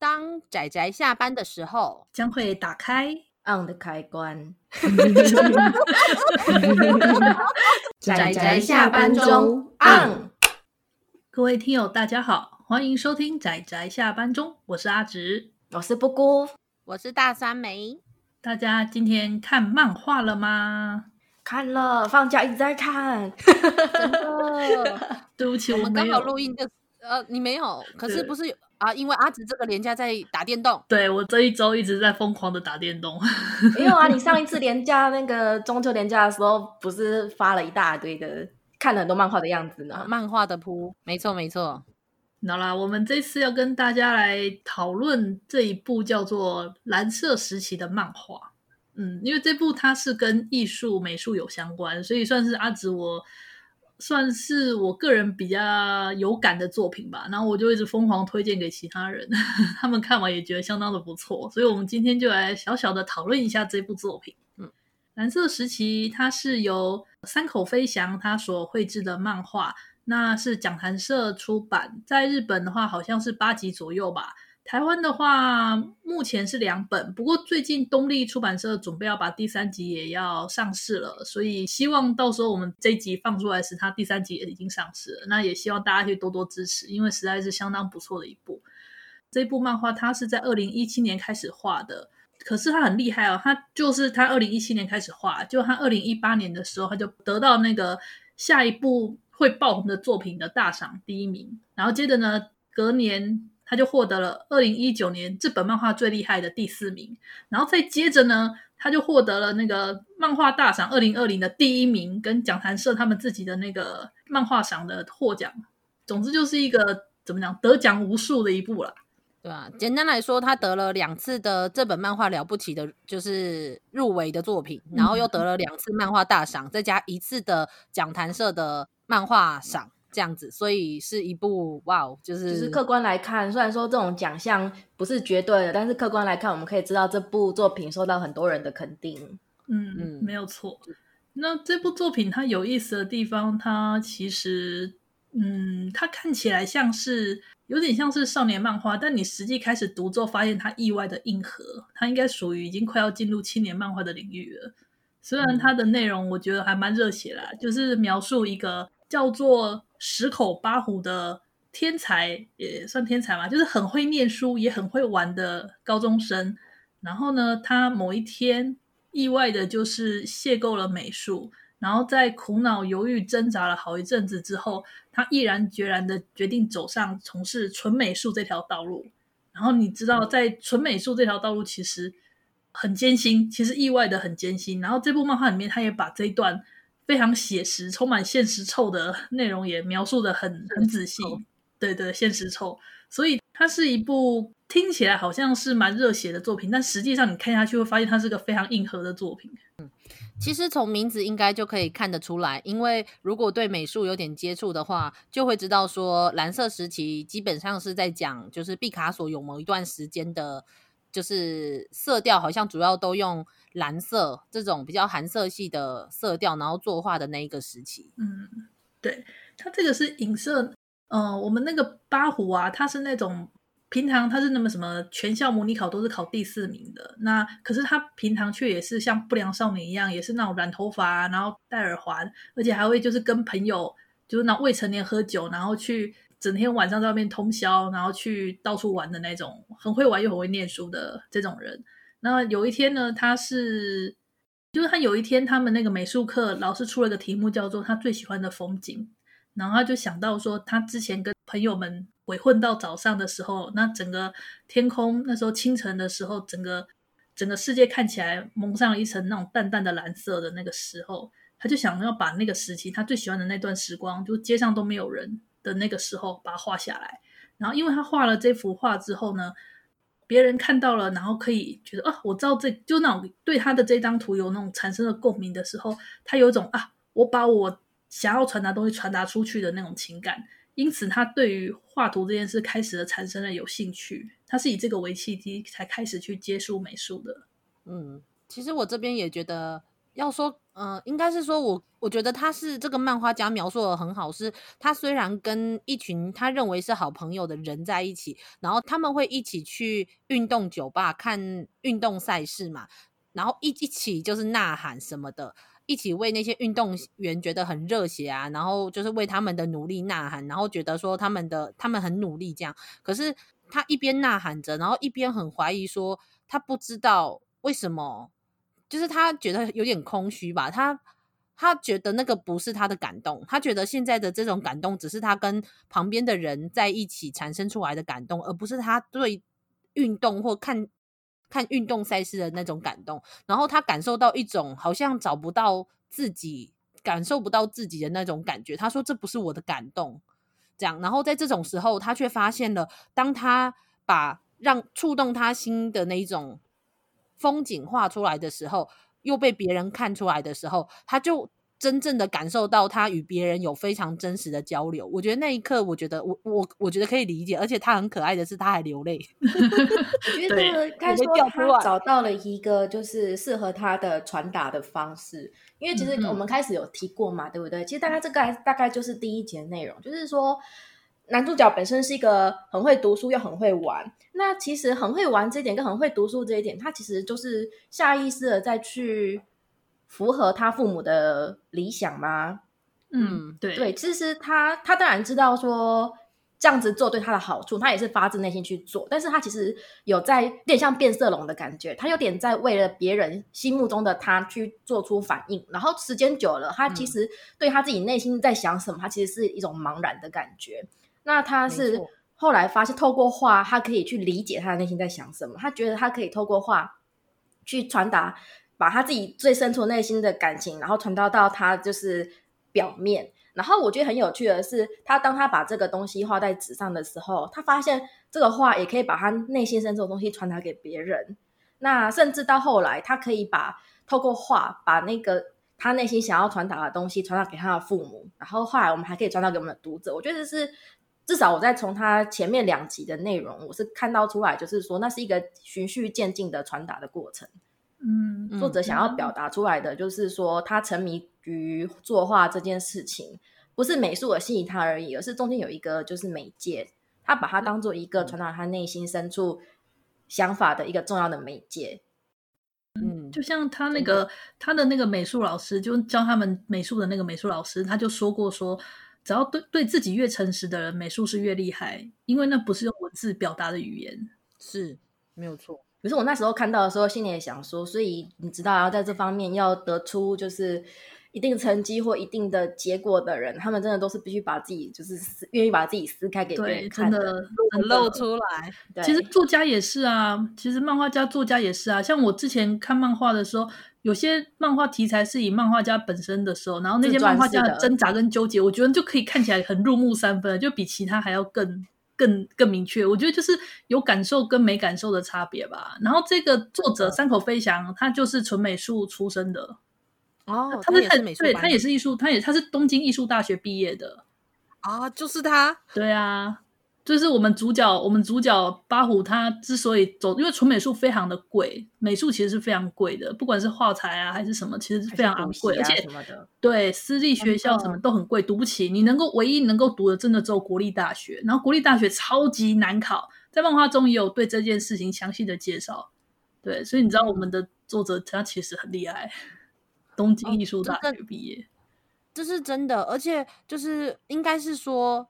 当仔仔下班的时候，将会打开 on 的开关。仔仔下班中 on。各位听友，大家好，欢迎收听仔仔下班中，我是阿直，我是布姑，我是大三梅。大家今天看漫画了吗？看了，放假一直在看。真的，对不起，我们刚好录音的。呃，你没有，可是不是啊？因为阿紫这个连假在打电动。对，我这一周一直在疯狂的打电动。没有啊，你上一次 连假那个中秋连假的时候，不是发了一大堆的看了很多漫画的样子呢？啊、漫画的铺，没错没错。好啦，我们这次要跟大家来讨论这一部叫做《蓝色时期》的漫画。嗯，因为这部它是跟艺术美术有相关，所以算是阿紫我。算是我个人比较有感的作品吧，然后我就一直疯狂推荐给其他人，他们看完也觉得相当的不错，所以我们今天就来小小的讨论一下这部作品。嗯，蓝色时期它是由三口飞翔他所绘制的漫画，那是讲谈社出版，在日本的话好像是八集左右吧。台湾的话，目前是两本，不过最近东立出版社准备要把第三集也要上市了，所以希望到时候我们这一集放出来时，它第三集也已经上市了。那也希望大家可以多多支持，因为实在是相当不错的一部。这部漫画它是在二零一七年开始画的，可是它很厉害哦，它就是它二零一七年开始画，就它二零一八年的时候，它就得到那个下一部会爆红的作品的大赏第一名，然后接着呢，隔年。他就获得了二零一九年这本漫画最厉害的第四名，然后再接着呢，他就获得了那个漫画大赏二零二零的第一名，跟讲坛社他们自己的那个漫画赏的获奖。总之就是一个怎么讲，得奖无数的一部了，对吧？简单来说，他得了两次的这本漫画了不起的，就是入围的作品，然后又得了两次漫画大赏，再加一次的讲坛社的漫画赏。这样子，所以是一部哇哦，就是就是客观来看，虽然说这种奖项不是绝对的，但是客观来看，我们可以知道这部作品受到很多人的肯定。嗯嗯，没有错。那这部作品它有意思的地方，它其实嗯，它看起来像是有点像是少年漫画，但你实际开始读之后，发现它意外的硬核，它应该属于已经快要进入青年漫画的领域了。虽然它的内容我觉得还蛮热血啦，就是描述一个叫做。十口八虎的天才也算天才嘛，就是很会念书也很会玩的高中生。然后呢，他某一天意外的就是邂逅了美术，然后在苦恼、犹豫、挣扎了好一阵子之后，他毅然决然的决定走上从事纯美术这条道路。然后你知道，在纯美术这条道路其实很艰辛，其实意外的很艰辛。然后这部漫画里面，他也把这一段。非常写实、充满现实臭的 内容也描述的很很仔细，对对，现实臭，所以它是一部听起来好像是蛮热血的作品，但实际上你看下去会发现它是个非常硬核的作品。嗯，其实从名字应该就可以看得出来，因为如果对美术有点接触的话，就会知道说蓝色时期基本上是在讲，就是毕卡索有某一段时间的，就是色调好像主要都用。蓝色这种比较寒色系的色调，然后作画的那一个时期，嗯，对，它这个是影射，嗯、呃，我们那个八虎啊，他是那种平常他是那么什么全校模拟考都是考第四名的，那可是他平常却也是像不良少年一样，也是那种染头发，然后戴耳环，而且还会就是跟朋友就是那未成年喝酒，然后去整天晚上在外面通宵，然后去到处玩的那种，很会玩又很会念书的这种人。那有一天呢，他是，就是他有一天，他们那个美术课老师出了个题目，叫做他最喜欢的风景，然后他就想到说，他之前跟朋友们鬼混到早上的时候，那整个天空那时候清晨的时候，整个整个世界看起来蒙上了一层那种淡淡的蓝色的那个时候，他就想要把那个时期他最喜欢的那段时光，就街上都没有人的那个时候，把它画下来。然后因为他画了这幅画之后呢。别人看到了，然后可以觉得啊，我知道这就那种对他的这张图有那种产生了共鸣的时候，他有一种啊，我把我想要传达东西传达出去的那种情感，因此他对于画图这件事开始了产生了有兴趣。他是以这个为契机才开始去接触美术的。嗯，其实我这边也觉得。要说，嗯、呃，应该是说我我觉得他是这个漫画家描述的很好，是他虽然跟一群他认为是好朋友的人在一起，然后他们会一起去运动酒吧看运动赛事嘛，然后一一起就是呐喊什么的，一起为那些运动员觉得很热血啊，然后就是为他们的努力呐喊，然后觉得说他们的他们很努力这样，可是他一边呐喊着，然后一边很怀疑说他不知道为什么。就是他觉得有点空虚吧，他他觉得那个不是他的感动，他觉得现在的这种感动只是他跟旁边的人在一起产生出来的感动，而不是他对运动或看看运动赛事的那种感动。然后他感受到一种好像找不到自己，感受不到自己的那种感觉。他说这不是我的感动，这样。然后在这种时候，他却发现了，当他把让触动他心的那一种。风景画出来的时候，又被别人看出来的时候，他就真正的感受到他与别人有非常真实的交流。我觉得那一刻，我觉得我我我觉得可以理解，而且他很可爱的是，他还流泪。我觉 得 他说他找到了一个就是适合他的传达的方式，因为其实我们开始有提过嘛，嗯、对不对？其实大概这个大概就是第一节内容，就是说。男主角本身是一个很会读书又很会玩，那其实很会玩这一点跟很会读书这一点，他其实就是下意识的在去符合他父母的理想吗？嗯，对对，其实他他当然知道说这样子做对他的好处，他也是发自内心去做，但是他其实有在有点像变色龙的感觉，他有点在为了别人心目中的他去做出反应，然后时间久了，他其实对他自己内心在想什么，他其实是一种茫然的感觉。那他是后来发现，透过画，他可以去理解他的内心在想什么。他觉得他可以透过画去传达，把他自己最深处内心的感情，然后传达到他就是表面。然后我觉得很有趣的是，他当他把这个东西画在纸上的时候，他发现这个画也可以把他内心深处的东西传达给别人。那甚至到后来，他可以把透过画把那个他内心想要传达的东西传达给他的父母。然后后来我们还可以传达给我们的读者。我觉得这是。至少我在从他前面两集的内容，我是看到出来，就是说那是一个循序渐进的传达的过程。嗯，作者想要表达出来的就是说，他沉迷于作画这件事情，不是美术而吸引他而已，而是中间有一个就是媒介，他把它当做一个传达他内心深处想法的一个重要的媒介。嗯，就像他那个他的那个美术老师，就教他们美术的那个美术老师，他就说过说。只要对对自己越诚实的人，美术是越厉害，因为那不是用文字表达的语言，是没有错。可是我那时候看到的时候，心里也想说，所以你知道，要在这方面要得出就是一定成绩或一定的结果的人，他们真的都是必须把自己就是愿意把自己撕开给别人看的，真的露出来。对，其实作家也是啊，其实漫画家、作家也是啊。像我之前看漫画的时候。有些漫画题材是以漫画家本身的时候，然后那些漫画家的挣扎跟纠结，我觉得就可以看起来很入木三分，就比其他还要更、更、更明确。我觉得就是有感受跟没感受的差别吧。然后这个作者山口飞翔，他就是纯美术出身的哦，他是美术，对，他也是艺术，他也他是东京艺术大学毕业的啊，就是他，对啊。就是我们主角，我们主角八虎，他之所以走，因为纯美术非常的贵，美术其实是非常贵的，不管是画材啊还是什么，其实是非常昂贵，啊、而且对私立学校什么都很贵，读不起。你能够唯一能够读的，真的只有国立大学，然后国立大学超级难考，在漫画中也有对这件事情详细的介绍。对，所以你知道我们的作者他其实很厉害，东京艺术大学毕业，哦，这是真的，而且就是应该是说。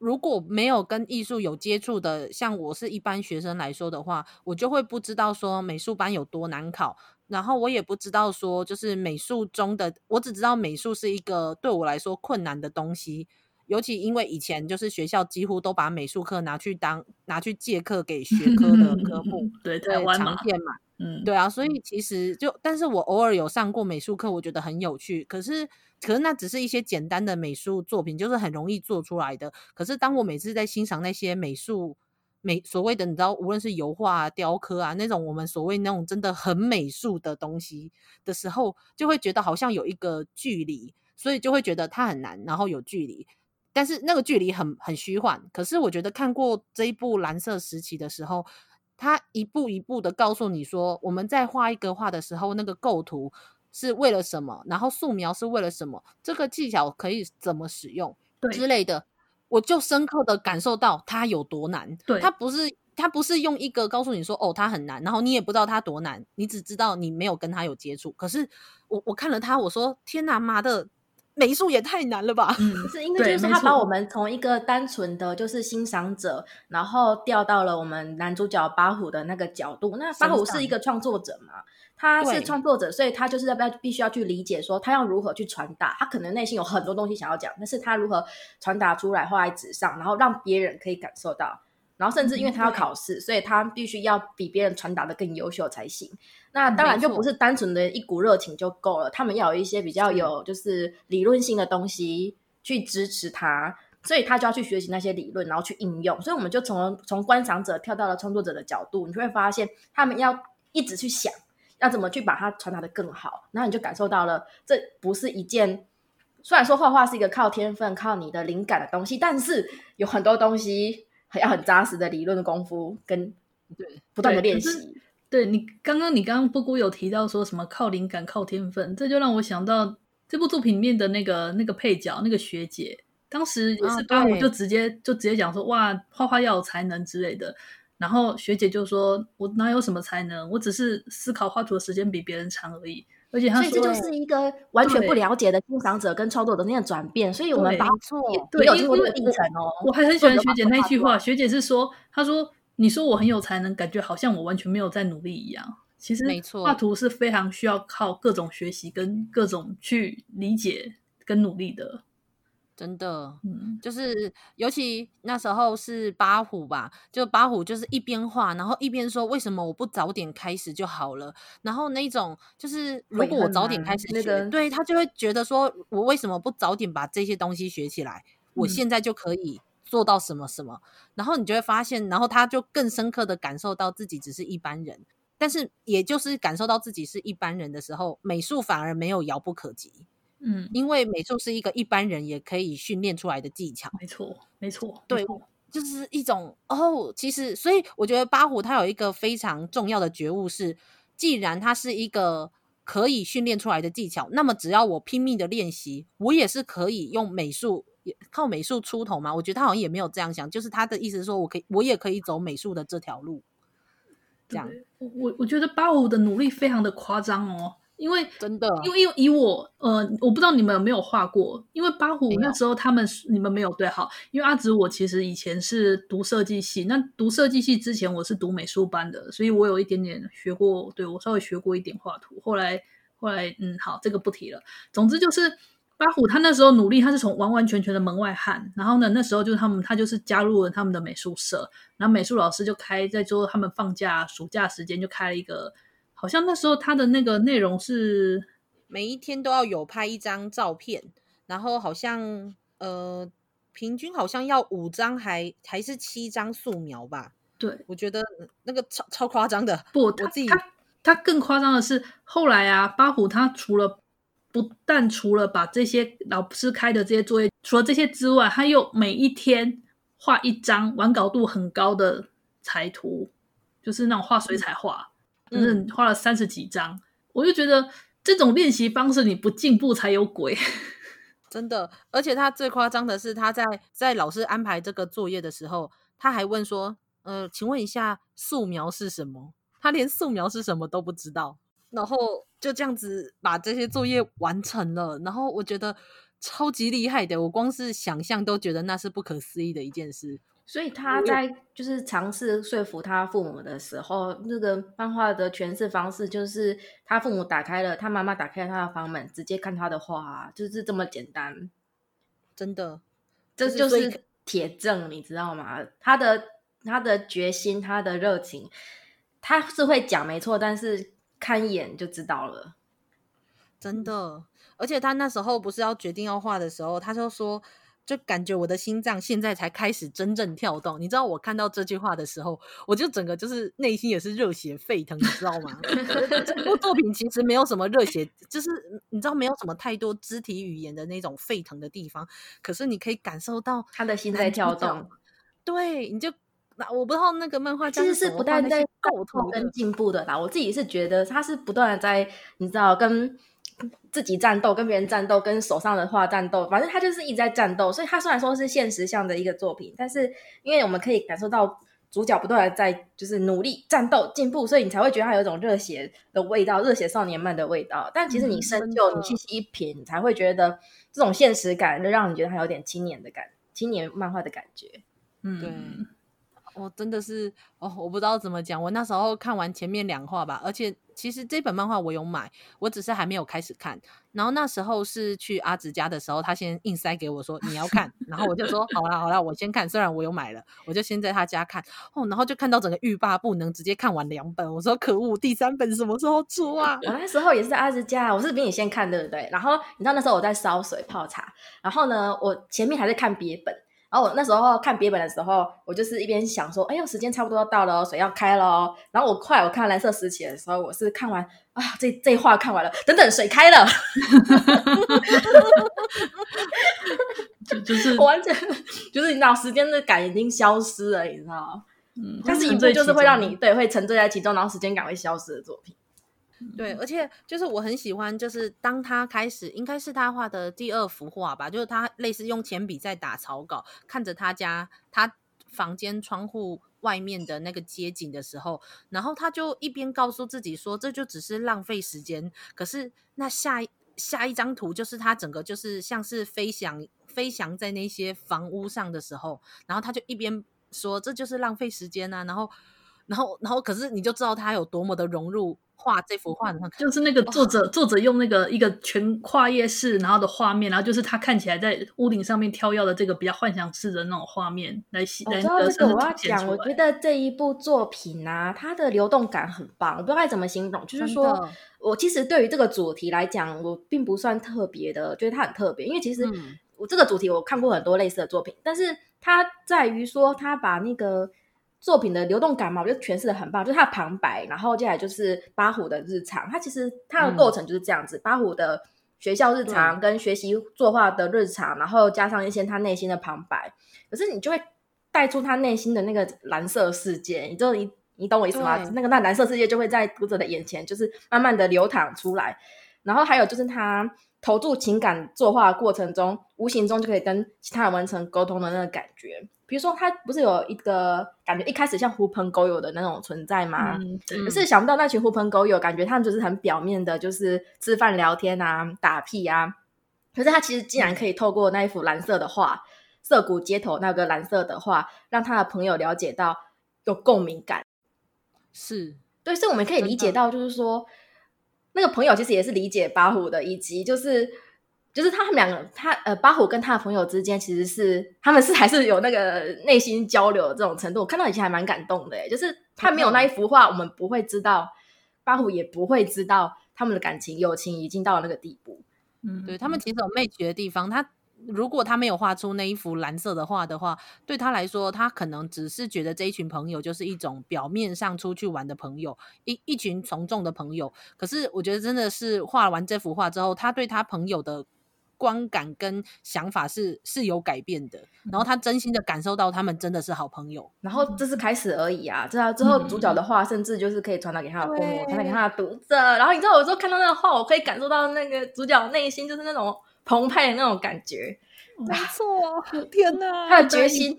如果没有跟艺术有接触的，像我是一般学生来说的话，我就会不知道说美术班有多难考，然后我也不知道说就是美术中的，我只知道美术是一个对我来说困难的东西，尤其因为以前就是学校几乎都把美术课拿去当拿去借课给学科的 科目，对，对，常见嘛，嗯，对啊，所以其实就，但是我偶尔有上过美术课，我觉得很有趣，可是。可是那只是一些简单的美术作品，就是很容易做出来的。可是当我每次在欣赏那些美术美所谓的，你知道，无论是油画啊、雕刻啊那种我们所谓那种真的很美术的东西的时候，就会觉得好像有一个距离，所以就会觉得它很难，然后有距离。但是那个距离很很虚幻。可是我觉得看过这一部《蓝色时期》的时候，它一步一步的告诉你说，我们在画一个画的时候，那个构图。是为了什么，然后素描是为了什么，这个技巧可以怎么使用之类的，我就深刻的感受到它有多难。对，它不是它不是用一个告诉你说哦，它很难，然后你也不知道它多难，你只知道你没有跟它有接触。可是我我看了它，我说天哪妈的！美术也太难了吧？嗯，是因为就是他把我们从一个单纯的就是欣赏者，然后调到了我们男主角巴虎的那个角度。那巴虎是一个创作者嘛，他是创作者，所以他就是要不要必须要去理解说他要如何去传达。他可能内心有很多东西想要讲，但是他如何传达出来画在纸上，然后让别人可以感受到。然后甚至因为他要考试，嗯、所以他必须要比别人传达的更优秀才行。那当然就不是单纯的一股热情就够了，他们要有一些比较有就是理论性的东西去支持他，所以他就要去学习那些理论，然后去应用。所以我们就从从观赏者跳到了创作者的角度，你就会发现他们要一直去想要怎么去把它传达的更好，然后你就感受到了这不是一件虽然说画画是一个靠天分、靠你的灵感的东西，但是有很多东西。要很扎实的理论的功夫跟对不断的练习。对，你刚刚你刚刚布谷有提到说什么靠灵感靠天分，这就让我想到这部作品里面的那个那个配角那个学姐，当时也是八虎就直接、啊、就直接讲说哇画画要有才能之类的，然后学姐就说我哪有什么才能，我只是思考画图的时间比别人长而已。而且他说，所以这就是一个完全不了解的欣赏者跟创作者那样转变，所以我们把错对，有经过历程哦。我还很喜欢学姐那句话，学姐是说，她说：“你说我很有才能，感觉好像我完全没有在努力一样。”其实，没错，画图是非常需要靠各种学习跟各种去理解跟努力的。真的，嗯，就是尤其那时候是八虎吧，就八虎就是一边画，然后一边说：“为什么我不早点开始就好了？”然后那种就是，如果我早点开始学，那个、对他就会觉得说：“我为什么不早点把这些东西学起来？我现在就可以做到什么什么。嗯”然后你就会发现，然后他就更深刻的感受到自己只是一般人，但是也就是感受到自己是一般人的时候，美术反而没有遥不可及。嗯，因为美术是一个一般人也可以训练出来的技巧。没错，没错，对，就是一种哦。其实，所以我觉得八虎他有一个非常重要的觉悟是，既然他是一个可以训练出来的技巧，那么只要我拼命的练习，我也是可以用美术，靠美术出头嘛。我觉得他好像也没有这样想，就是他的意思是说我可以，我也可以走美术的这条路。这样，我我觉得八虎的努力非常的夸张哦。因为真的，因为因为以我呃，我不知道你们有没有画过。因为八虎那时候他们你们没有对好，因为阿紫我其实以前是读设计系，那读设计系之前我是读美术班的，所以我有一点点学过，对，我稍微学过一点画图。后来后来嗯，好，这个不提了。总之就是八虎他那时候努力，他是从完完全全的门外汉，然后呢，那时候就是他们他就是加入了他们的美术社，然后美术老师就开在说他们放假暑假时间就开了一个。好像那时候他的那个内容是每一天都要有拍一张照片，然后好像呃平均好像要五张还还是七张素描吧？对，我觉得那个超超夸张的。不，我自己他他更夸张的是后来啊，八虎他除了不但除了把这些老师开的这些作业，除了这些之外，他又每一天画一张完稿度很高的彩图，就是那种画水彩画。嗯嗯，画了三十几张，我就觉得这种练习方式你不进步才有鬼，真的。而且他最夸张的是，他在在老师安排这个作业的时候，他还问说：“呃，请问一下，素描是什么？”他连素描是什么都不知道，然后就这样子把这些作业完成了。然后我觉得超级厉害的，我光是想象都觉得那是不可思议的一件事。所以他在就是尝试说服他父母的时候，那个漫画的诠释方式就是他父母打开了，他妈妈打开了他的房门，直接看他的画，就是这么简单。真的，这就是铁证，你知道吗？他的他的决心，他的热情，他是会讲没错，但是看一眼就知道了。真的，而且他那时候不是要决定要画的时候，他就说。就感觉我的心脏现在才开始真正跳动，你知道我看到这句话的时候，我就整个就是内心也是热血沸腾，你知道吗？这部作品其实没有什么热血，就是你知道没有什么太多肢体语言的那种沸腾的地方，可是你可以感受到他的心在跳动。对，你就那我不知道那个漫画其实是不断在构图跟进步的啦。我自己是觉得他是不断的在，你知道跟。自己战斗，跟别人战斗，跟手上的画战斗，反正他就是一直在战斗。所以他虽然说是现实向的一个作品，但是因为我们可以感受到主角不断的在就是努力战斗进步，所以你才会觉得他有一种热血的味道，热血少年漫的味道。但其实你深究，你细细一品，你才会觉得这种现实感，就让你觉得他有点青年的感，青年漫画的感觉。嗯，对。我真的是哦，我不知道怎么讲。我那时候看完前面两话吧，而且其实这本漫画我有买，我只是还没有开始看。然后那时候是去阿直家的时候，他先硬塞给我说你要看，然后我就说好啦好啦，我先看。虽然我有买了，我就先在他家看哦，然后就看到整个欲罢不能，直接看完两本。我说可恶，第三本什么时候出啊？我那时候也是在阿直家，我是比你先看对不对？然后你知道那时候我在烧水泡茶，然后呢，我前面还在看别本。然后我那时候看别本的时候，我就是一边想说，哎呦，时间差不多要到了，水要开了。然后我快，我看蓝色时期的时候，我是看完啊，这这话看完了，等等，水开了，就就是 完全就是你知道时间的感已经消失了，你知道嗯，但是一部就是会让你对会沉醉在其中，然后时间感会消失的作品。对，而且就是我很喜欢，就是当他开始，应该是他画的第二幅画吧，就是他类似用铅笔在打草稿，看着他家他房间窗户外面的那个街景的时候，然后他就一边告诉自己说，这就只是浪费时间。可是那下下一张图就是他整个就是像是飞翔飞翔在那些房屋上的时候，然后他就一边说这就是浪费时间啊，然后然后然后可是你就知道他有多么的融入。画这幅画的话，就是那个作者，作者用那个一个全跨页式，然后的画面，然后就是他看起来在屋顶上面跳跃的这个比较幻想式的那种画面来写。我知道这个我要讲，我觉得这一部作品啊，它的流动感很棒，我不知道该怎么形容。就是说我其实对于这个主题来讲，我并不算特别的，觉得它很特别，因为其实我这个主题我看过很多类似的作品，但是它在于说它把那个。作品的流动感嘛，我觉得诠释的很棒，就是它的旁白，然后接下来就是八虎的日常。他其实他的构成就是这样子，嗯、八虎的学校日常跟学习作画的日常，然后加上一些他内心的旁白。可是你就会带出他内心的那个蓝色世界，你就你你懂我意思吗？那个那蓝色世界就会在读者的眼前，就是慢慢的流淌出来。然后还有就是他投注情感作画的过程中，无形中就可以跟其他人完成沟通的那个感觉。比如说，他不是有一个感觉，一开始像狐朋狗友的那种存在吗？嗯，可是想不到那群狐朋狗友，感觉他们就是很表面的，就是吃饭聊天啊，打屁啊。可是他其实竟然可以透过那一幅蓝色的画，嗯，涩谷街头那个蓝色的画，让他的朋友了解到有共鸣感。是对，所以我们可以理解到，就是说，那个朋友其实也是理解八虎的，以及就是。就是他们两个，他呃，巴虎跟他的朋友之间，其实是他们是还是有那个内心交流的这种程度。我看到以前还蛮感动的，就是他没有那一幅画，我们不会知道，巴虎也不会知道他们的感情友情已经到了那个地步。嗯，对，他们其实有 match 的地方。他如果他没有画出那一幅蓝色的画的话，对他来说，他可能只是觉得这一群朋友就是一种表面上出去玩的朋友，一一群从众的朋友。可是我觉得真的是画完这幅画之后，他对他朋友的。观感跟想法是是有改变的，然后他真心的感受到他们真的是好朋友，然后这是开始而已啊！这之后主角的话，甚至就是可以传达给他的父母，传达给他的读者。然后你知道，有时候看到那个画，我可以感受到那个主角内心就是那种澎湃的那种感觉。没错，天哪，他的决心。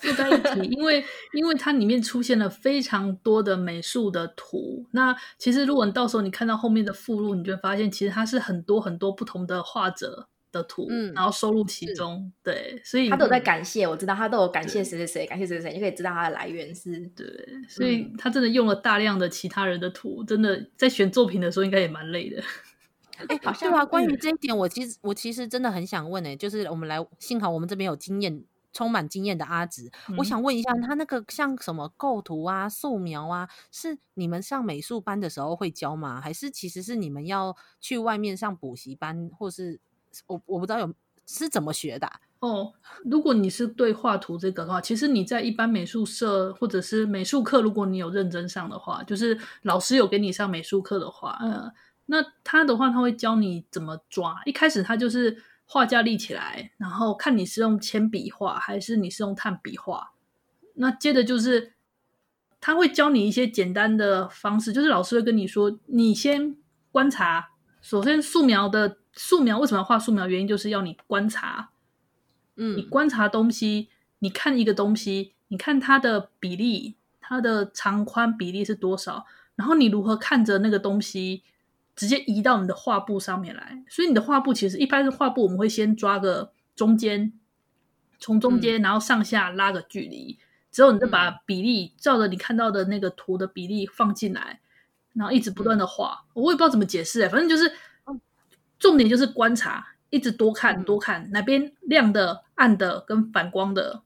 附带一提，因为因为它里面出现了非常多的美术的图。那其实如果你到时候你看到后面的附录，你就会发现，其实它是很多很多不同的画者的图，嗯，然后收录其中。对，所以他都有在感谢，我知道他都有感谢谁谁谁，感谢谁谁谁，你可以知道他的来源是。对，所以他真的用了大量的其他人的图，真的在选作品的时候应该也蛮累的。哎，好像啊，关于这一点，我其实我其实真的很想问，哎，就是我们来，幸好我们这边有经验。充满经验的阿紫，嗯，我想问一下，他那个像什么构图啊、素描啊，是你们上美术班的时候会教吗？还是其实是你们要去外面上补习班，或是我我不知道有是怎么学的？哦，如果你是对画图这个的话，其实你在一般美术社或者是美术课，如果你有认真上的话，就是老师有给你上美术课的话，呃，那他的话他会教你怎么抓。一开始他就是。画架立起来，然后看你是用铅笔画还是你是用炭笔画。那接着就是他会教你一些简单的方式，就是老师会跟你说，你先观察首先素描的素描为什么要画素描？原因就是要你观察，嗯，你观察东西，你看一个东西，你看它的比例，它的长宽比例是多少，然后你如何看着那个东西，直接移到你的画布上面来。所以你的画布其实一般是画布，我们会先抓个中间，从中间然后上下拉个距离。嗯之后，你就把比例照着你看到的那个图的比例放进来，然后一直不断的画。我也不知道怎么解释，反正就是重点就是观察，一直多看多看哪边亮的、暗的跟反光的。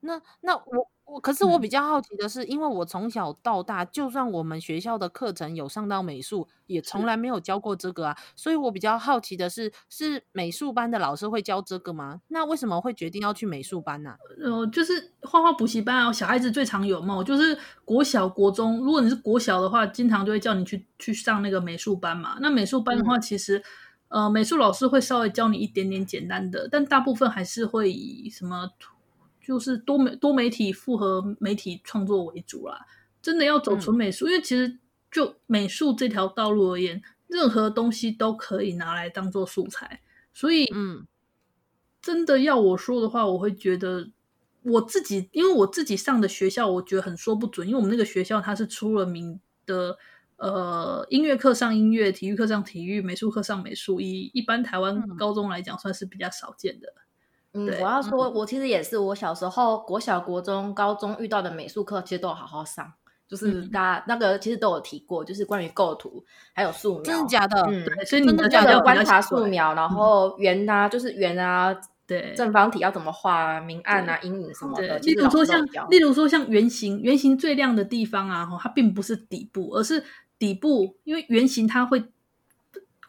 那那我。可是我比较好奇的是，因为我从小到大，就算我们学校的课程有上到美术，也从来没有教过这个啊。所以我比较好奇的是，是美术班的老师会教这个吗？那为什么会决定要去美术班呢、啊？呃，就是画画补习班啊，小孩子最常有嘛，就是国小、国中。如果你是国小的话，经常就会叫你去去上那个美术班嘛。那美术班的话，其实、嗯、呃，美术老师会稍微教你一点点简单的，但大部分还是会以什么。就是多媒多媒体复合媒体创作为主啦，真的要走纯美术，嗯，因为其实就美术这条道路而言，任何东西都可以拿来当做素材。所以，嗯，真的要我说的话，我会觉得我自己，因为我自己上的学校，我觉得很说不准，因为我们那个学校它是出了名的，呃，音乐课上音乐，体育课上体育，美术课上美术，以一般台湾高中来讲，算是比较少见的。嗯，我要说，我其实也是，我小时候国小、国中、高中遇到的美术课，其实都有好好上，就是大家那个其实都有提过，就是关于构图还有素描，真的假的？嗯，对，所以你们叫做观察素描，然后圆啊，就是圆啊，对，正方体要怎么画啊，明暗啊，阴影什么的。例如说像，例如说像圆形，圆形最亮的地方啊，它并不是底部，而是底部，因为圆形它会。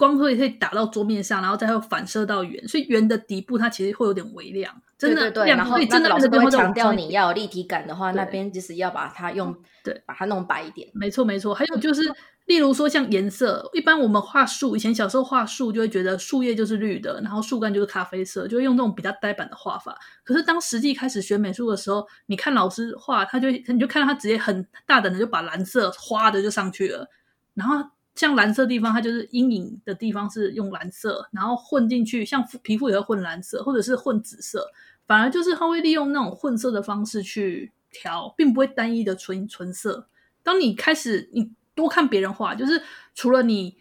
光会会打到桌面上，然后再会反射到圆，所以圆的底部它其实会有点微亮，真的对对对。然后那个老师都会强调你要有立体感的话，那边就是要把它用 对把它弄白一点。没错没错。还有就是，例如说像颜色，一般我们画树，以前小时候画树就会觉得树叶就是绿的，然后树干就是咖啡色，就会用这种比较呆板的画法。可是当实际开始学美术的时候，你看老师画，他就你就看到他直接很大胆的就把蓝色花的就上去了，然后。像蓝色地方，它就是阴影的地方是用蓝色，然后混进去，像皮肤也会混蓝色，或者是混紫色，反而就是它会利用那种混色的方式去调，并不会单一的纯纯色。当你开始你多看别人画，就是除了你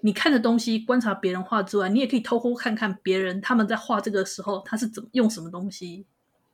你看的东西观察别人画之外，你也可以偷偷看看别人他们在画这个时候他是怎么用什么东西。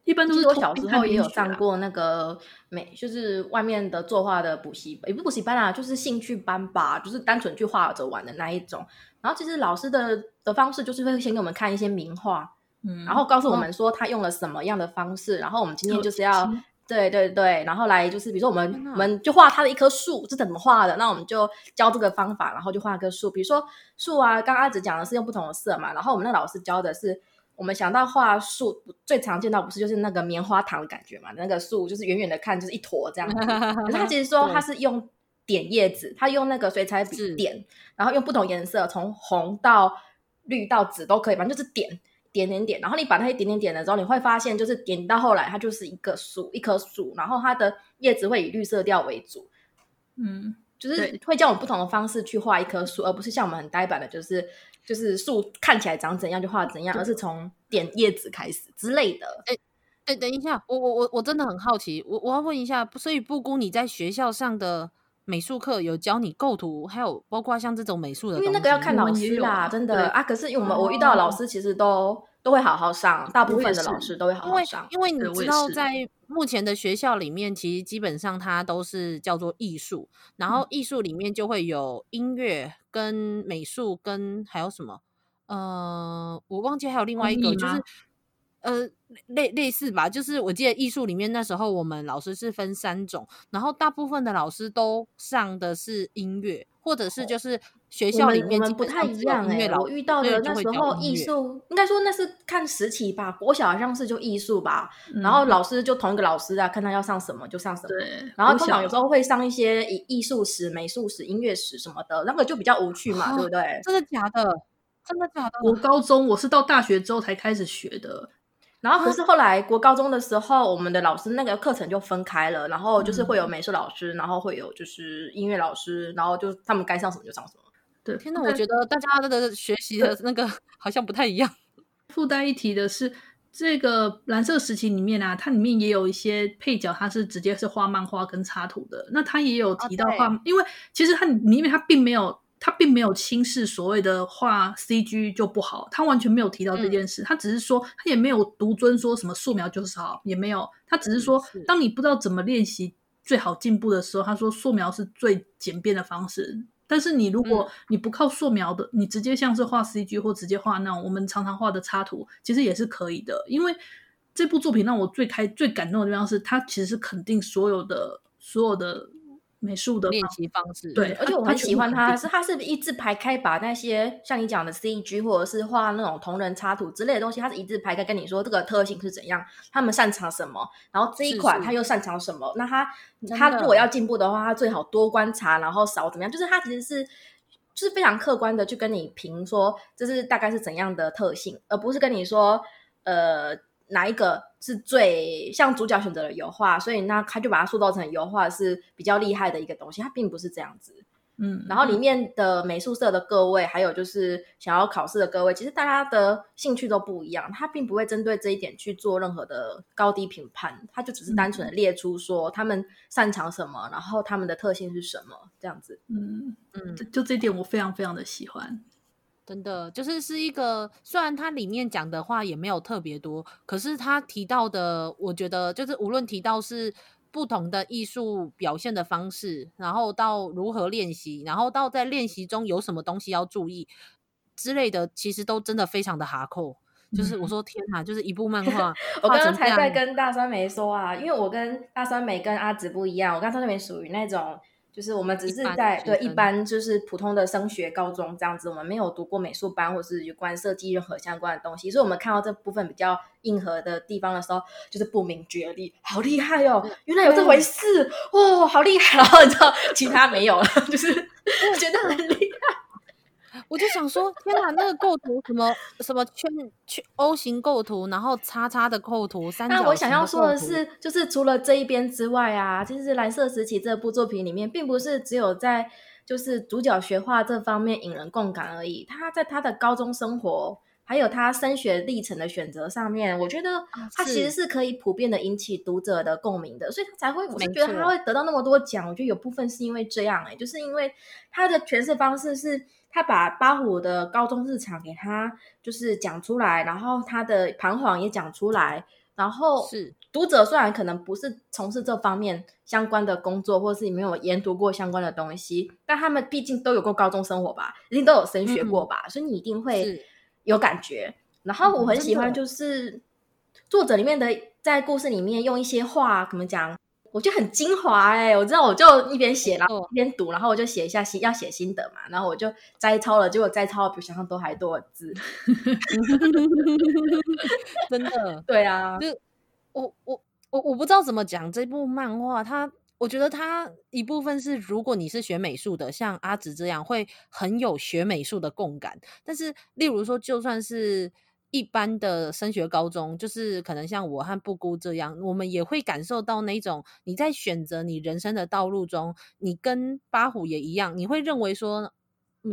一般都是我小时候也有上过那个美，就是外面的作画的补习，也不是补习班啊，就是兴趣班吧，就是单纯去画着玩的那一种。然后其实老师的的方式就是会先给我们看一些名画，嗯，然后告诉我们说他用了什么样的方式，嗯、然后我们今天就是要对对对，然后来就是比如说我们我们就画他的一棵树是怎么画的，那我们就教这个方法，然后就画一棵树。比如说树啊，刚刚阿紫讲的是用不同的色嘛，然后我们那老师教的是。我们想到画树最常见到不是就是那个棉花糖的感觉嘛？那个树就是远远的看就是一坨这样子。可是他其实说他是用点叶子，他用那个水彩笔点，然后用不同颜色，从红到绿到紫都可以，反正就是点点点点。然后你把它一点点点的时候，你会发现就是点到后来它就是一个树，一棵树，然后它的叶子会以绿色调为主。嗯，就是会叫我们不同的方式去画一棵树，而不是像我们很呆板的，就是。就是树看起来长怎样就画怎样，而是从点叶子开始之类的。哎哎，等一下，我我我我真的很好奇，我我要问一下，所以布谷你在学校上的美术课有教你构图，还有包括像这种美术的因为那个要看老师啦，真的啊。可是因为我们我遇到的老师其实都。哦都会好好上，大部分的老师都会好好上。因为因为你知道，在目前的学校里面，其实基本上它都是叫做艺术，然后艺术里面就会有音乐跟美术跟还有什么？呃，我忘记还有另外一个，就是呃类类似吧。就是我记得艺术里面那时候我们老师是分三种，然后大部分的老师都上的是音乐。或者是就是学校里面我们不太一样哎、欸，我遇到的那时候艺术应该说那是看时期吧，国小好像是就艺术吧、嗯，然后老师就同一个老师啊，看他要上什么就上什么。对，然后通常有时候会上一些艺艺术史、美术史、音乐史什么的，那个就比较无趣嘛，对不对？真的假的？真的假的？我高中我是到大学之后才开始学的。然后可是后来国高中的时候，我们的老师那个课程就分开了，然后就是会有美术老师，然后会有就是音乐老师，然后就他们该上什么就上什么。对，天哪，我觉得大家的学习的那个好像不太一样。附带一提的是，这个蓝色时期里面啊，它里面也有一些配角，它是直接是画漫画跟插图的。那他也有提到画，哦、因为其实它里面它并没有。他并没有轻视所谓的画 CG 就不好，他完全没有提到这件事。嗯、他只是说，他也没有独尊说什么素描就是好，也没有。他只是说，是当你不知道怎么练习最好进步的时候，他说素描是最简便的方式。但是你如果你不靠素描的，嗯、你直接像是画 CG 或直接画那种我们常常画的插图，其实也是可以的。因为这部作品让我最开最感动的地方是，他其实是肯定所有的所有的。美术的练习方式，对，而且我很喜欢他，是他是一字排开，把那些像你讲的 CG 或者是画那种同人插图之类的东西，他是一字排开跟你说这个特性是怎样，他们擅长什么，然后这一款他又擅长什么，是是那他他如果要进步的话，他最好多观察，然后少怎么样，就是他其实是就是非常客观的去跟你评说这是大概是怎样的特性，而不是跟你说呃。哪一个是最像主角选择了油画，所以那他就把它塑造成油画是比较厉害的一个东西。它并不是这样子，嗯。然后里面的美术社的各位，还有就是想要考试的各位，其实大家的兴趣都不一样。他并不会针对这一点去做任何的高低评判，他就只是单纯的列出说他们擅长什么，然后他们的特性是什么这样子。嗯嗯，就这一点我非常非常的喜欢。真的就是是一个，虽然它里面讲的话也没有特别多，可是他提到的，我觉得就是无论提到是不同的艺术表现的方式，然后到如何练习，然后到在练习中有什么东西要注意之类的，其实都真的非常的哈扣。就是我说天哪，就是一部漫画，我刚刚才在跟大酸梅说啊，因为我跟大酸梅跟阿紫不一样，我跟大酸梅属于那种。就是我们只是在对一般就是普通的升学高中这样子，我们没有读过美术班或是有关设计任何相关的东西，所以我们看到这部分比较硬核的地方的时候，就是不明觉厉，好厉害哦，原来有这回事哦，好厉害，然 后你知道其他没有了，就是觉得很厉害。我就想说，天哪，那个构图什么什么圈圈 O 型构图，然后叉叉的构图，三角。那我想要说的是，就是除了这一边之外啊，其实蓝色时期这部作品里面，并不是只有在就是主角学画这方面引人共感而已。他在他的高中生活，还有他升学历程的选择上面，我觉得他其实是可以普遍的引起读者的共鸣的，所以他才会，我是觉得他会得到那么多奖。我觉得有部分是因为这样、欸，哎，就是因为他的诠释方式是。他把八虎的高中日常给他就是讲出来，然后他的彷徨也讲出来，然后是读者虽然可能不是从事这方面相关的工作，或是没有研读过相关的东西，但他们毕竟都有过高中生活吧，一定都有升学过吧，嗯、所以你一定会有感觉。然后我很喜欢就是作者里面的在故事里面用一些话怎么讲。我就很精华哎、欸，我知道我就一边写，然后一边读，然后我就写一下心，要写心得嘛，然后我就摘抄了，结果摘抄的比想象都还多字，真的，对啊，就我我我我不知道怎么讲这部漫画，它我觉得它一部分是如果你是学美术的，像阿紫这样会很有学美术的共感，但是例如说就算是。一般的升学高中，就是可能像我和布姑这样，我们也会感受到那种你在选择你人生的道路中，你跟八虎也一样，你会认为说，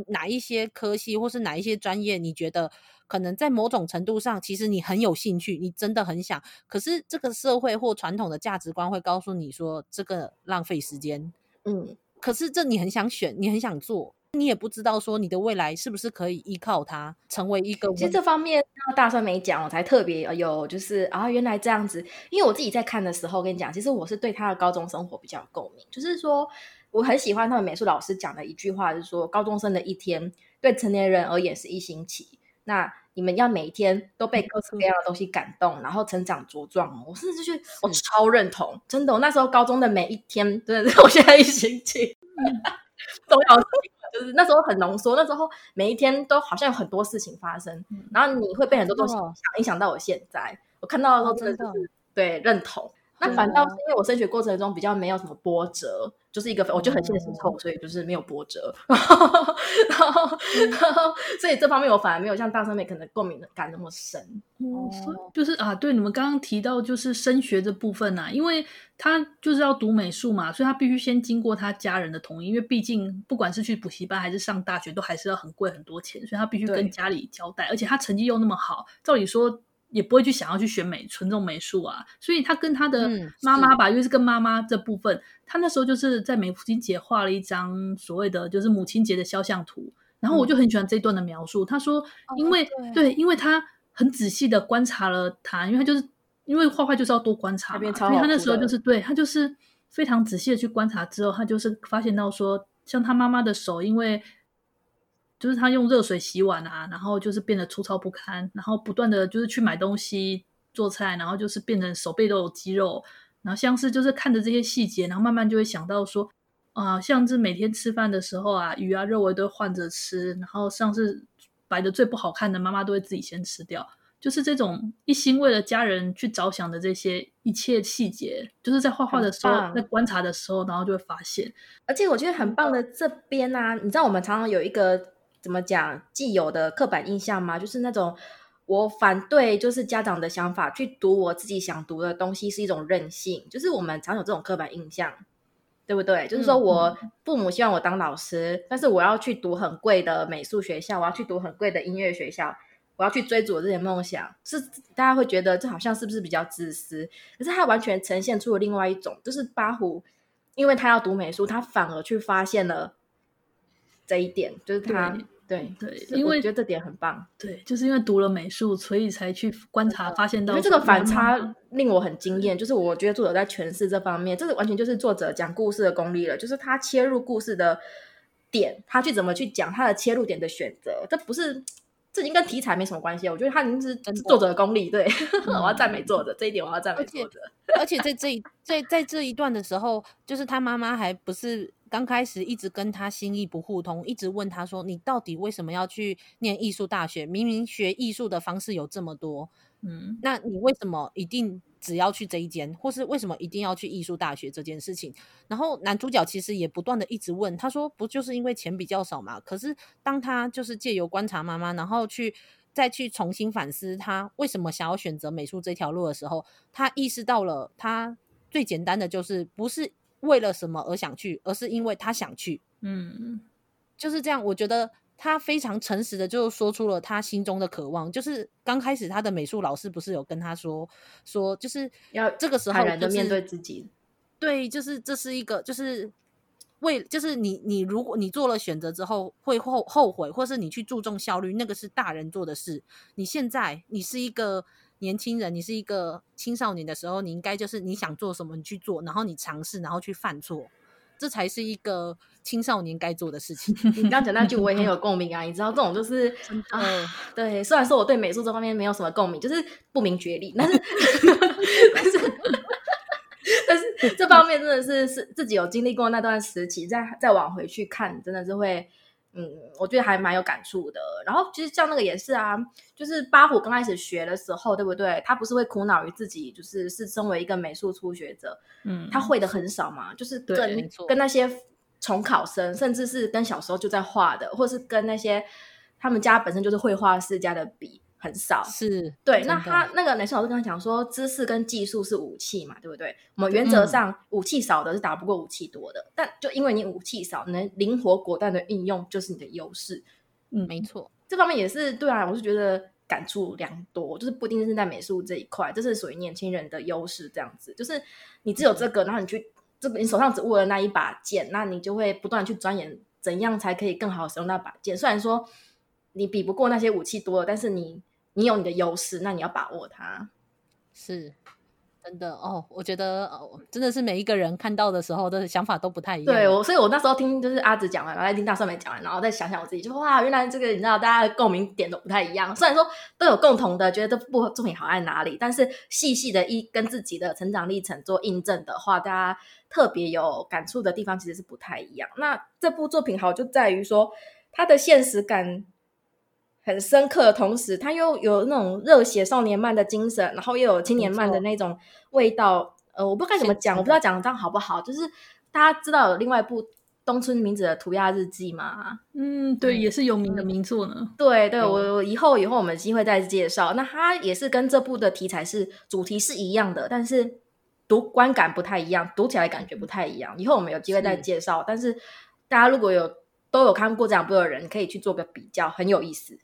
哪一些科系或是哪一些专业，你觉得可能在某种程度上，其实你很有兴趣，你真的很想，可是这个社会或传统的价值观会告诉你说，这个浪费时间，嗯，可是这你很想选，你很想做。你也不知道说你的未来是不是可以依靠它成为一个。其实这方面大酸梅讲，我才特别有就是啊，原来这样子。因为我自己在看的时候，跟你讲，其实我是对他的高中生活比较有共鸣。就是说，我很喜欢他们美术老师讲的一句话，就是说，高中生的一天对成年人而言是一星期。那你们要每一天都被各式各样的东西感动，然后成长茁壮。我甚至就是我超认同，真的。我那时候高中的每一天，真的是 我现在一星期 都要性。就是那时候很浓缩，那时候每一天都好像有很多事情发生，嗯、然后你会被很多东西影响，到我现在。我看到的时候真的就是、哦、对认同。那反倒是因为我升学过程中比较没有什么波折，就是一个我就很现实透，所以就是没有波折。然后，然后，然后，所以这方面我反而没有像大三妹可能共鸣感那么深。哦，就是啊，对，你们刚刚提到就是升学这部分啊，因为他就是要读美术嘛，所以他必须先经过他家人的同意，因为毕竟不管是去补习班还是上大学，都还是要很贵很多钱，所以他必须跟家里交代，而且他成绩又那么好，照理说也不会去想要去学美纯种美术啊，所以他跟他的妈妈吧，嗯、因为是跟妈妈这部分，他那时候就是在母亲节画了一张所谓的就是母亲节的肖像图，然后我就很喜欢这一段的描述，他说，因为、哦、对，对，因为他。很仔细的观察了他，因为他就是因为画画就是要多观察嘛，所以他那时候就是对他就是非常仔细的去观察之后，他就是发现到说，像他妈妈的手，因为就是他用热水洗碗啊，然后就是变得粗糙不堪，然后不断的就是去买东西做菜，然后就是变成手背都有肌肉，然后像是就是看着这些细节，然后慢慢就会想到说，啊、呃，像是每天吃饭的时候啊，鱼啊肉我都换着吃，然后像是。摆的最不好看的，妈妈都会自己先吃掉。就是这种一心为了家人去着想的这些一切细节，就是在画画的时候，在观察的时候，然后就会发现。而且我觉得很棒的这边啊，你知道我们常常有一个怎么讲既有的刻板印象吗？就是那种我反对，就是家长的想法去读我自己想读的东西是一种任性，就是我们常有这种刻板印象。对不对？就是说我父母希望我当老师，嗯、但是我要去读很贵的美术学校，我要去读很贵的音乐学校，我要去追逐我这些梦想，是大家会觉得这好像是不是比较自私？可是他完全呈现出了另外一种，就是八虎，因为他要读美术，他反而去发现了这一点，就是他。对对，因为我觉得这点很棒。对，就是因为读了美术，所以才去观察，发现到。因为这个反差令我很惊艳，就是我觉得作者在诠释这方面，这是完全就是作者讲故事的功力了。就是他切入故事的点，他去怎么去讲他的切入点的选择，这不是，这已经跟题材没什么关系。我觉得他已经是作者的功力。对，嗯、我要赞美作者这一点，我要赞美作者。而且，而且在这一在在这一段的时候，就是他妈妈还不是。刚开始一直跟他心意不互通，一直问他说：“你到底为什么要去念艺术大学？明明学艺术的方式有这么多，嗯，那你为什么一定只要去这一间，或是为什么一定要去艺术大学这件事情？”然后男主角其实也不断的一直问他说：“不就是因为钱比较少嘛？”可是当他就是借由观察妈妈，然后去再去重新反思他为什么想要选择美术这条路的时候，他意识到了，他最简单的就是不是。为了什么而想去，而是因为他想去，嗯，就是这样。我觉得他非常诚实的就说出了他心中的渴望。就是刚开始他的美术老师不是有跟他说，说就是要这个时候坦然的面对自己，对，就是这是一个，就是为，就是你你如果你做了选择之后会后后悔，或是你去注重效率，那个是大人做的事。你现在你是一个。年轻人，你是一个青少年的时候，你应该就是你想做什么，你去做，然后你尝试，然后去犯错，这才是一个青少年该做的事情。你刚讲那句，我也很有共鸣啊！你知道，这种就是 啊，对，虽然说我对美术这方面没有什么共鸣，就是不明觉厉，但是 但是但是这方面真的是是自己有经历过那段时期，再再往回去看，真的是会。嗯，我觉得还蛮有感触的。然后其实像那个也是啊，就是八虎刚开始学的时候，对不对？他不是会苦恼于自己，就是是身为一个美术初学者，嗯，他会的很少嘛，就是跟跟那些重考生，甚至是跟小时候就在画的，或是跟那些他们家本身就是绘画世家的比。很少是对，那他那个男生老师跟他讲说，知识跟技术是武器嘛，对不对？我们原则上武器少的是打不过武器多的，嗯、但就因为你武器少，能灵活果断的运用就是你的优势。嗯，没错，这方面也是对啊，我是觉得感触良多，就是不一定是在美术这一块，这是属于年轻人的优势，这样子，就是你只有这个，然后你去这个你手上只握了那一把剑，那你就会不断去钻研怎样才可以更好使用那把剑。虽然说你比不过那些武器多了，但是你。你有你的优势，那你要把握它。是，真的哦。我觉得哦，真的是每一个人看到的时候的想法都不太一样。对，我所以，我那时候听就是阿紫讲完，然后再听大酸梅讲完，然后再想想我自己，就哇，原来这个你知道，大家的共鸣点都不太一样。虽然说都有共同的，觉得这部作品好在哪里，但是细细的一跟自己的成长历程做印证的话，大家特别有感触的地方其实是不太一样。那这部作品好就在于说，它的现实感。很深刻的同时，他又有那种热血少年漫的精神，然后又有青年漫的那种味道。呃，我不知道该怎么讲，我不知道讲的这样好不好。就是大家知道有另外一部东村明子的涂鸦日记吗？嗯，对，也是有名的名作呢。对对，我以后以后我们机会再介绍。那它也是跟这部的题材是主题是一样的，但是读观感不太一样，读起来感觉不太一样。以后我们有机会再介绍。但是大家如果有都有看过这两部的人，可以去做个比较，很有意思。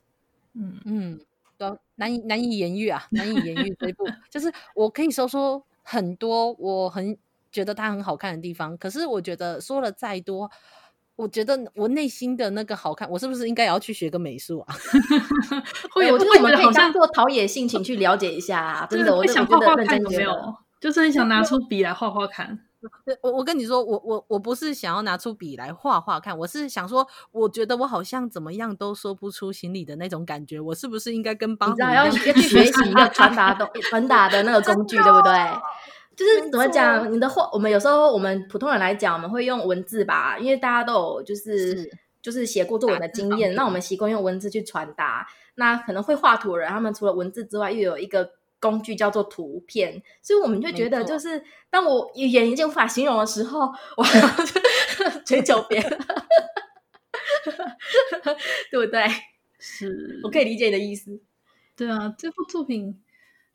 嗯嗯，都难以难以言喻啊，难以言喻这一部，就是我可以说说很多我很。觉得它很好看的地方，可是我觉得说了再多，我觉得我内心的那个好看，我是不是应该也要去学个美术啊？会，我觉得我们可以当做陶冶性情去了解一下啊！真的，我想画画看有没有？就是很想 拿出笔来画画看。我我跟你说，我我我不是想要拿出笔来画画看，我是想说，我觉得我好像怎么样都说不出心里的那种感觉，我是不是应该跟帮你知道要去学习一个传达的传达的那个工具，对不对？就是怎么讲，你的画，我们有时候我们普通人来讲，我们会用文字吧，因为大家都有就是，是就是写过作文的经验，那我们习惯用文字去传达。那可能会画图的人，他们除了文字之外，又有一个工具叫做图片，所以我们就觉得，就是当我语言已经无法形容的时候，我 追求别人，对不对？是我可以理解你的意思。对啊，这部作品。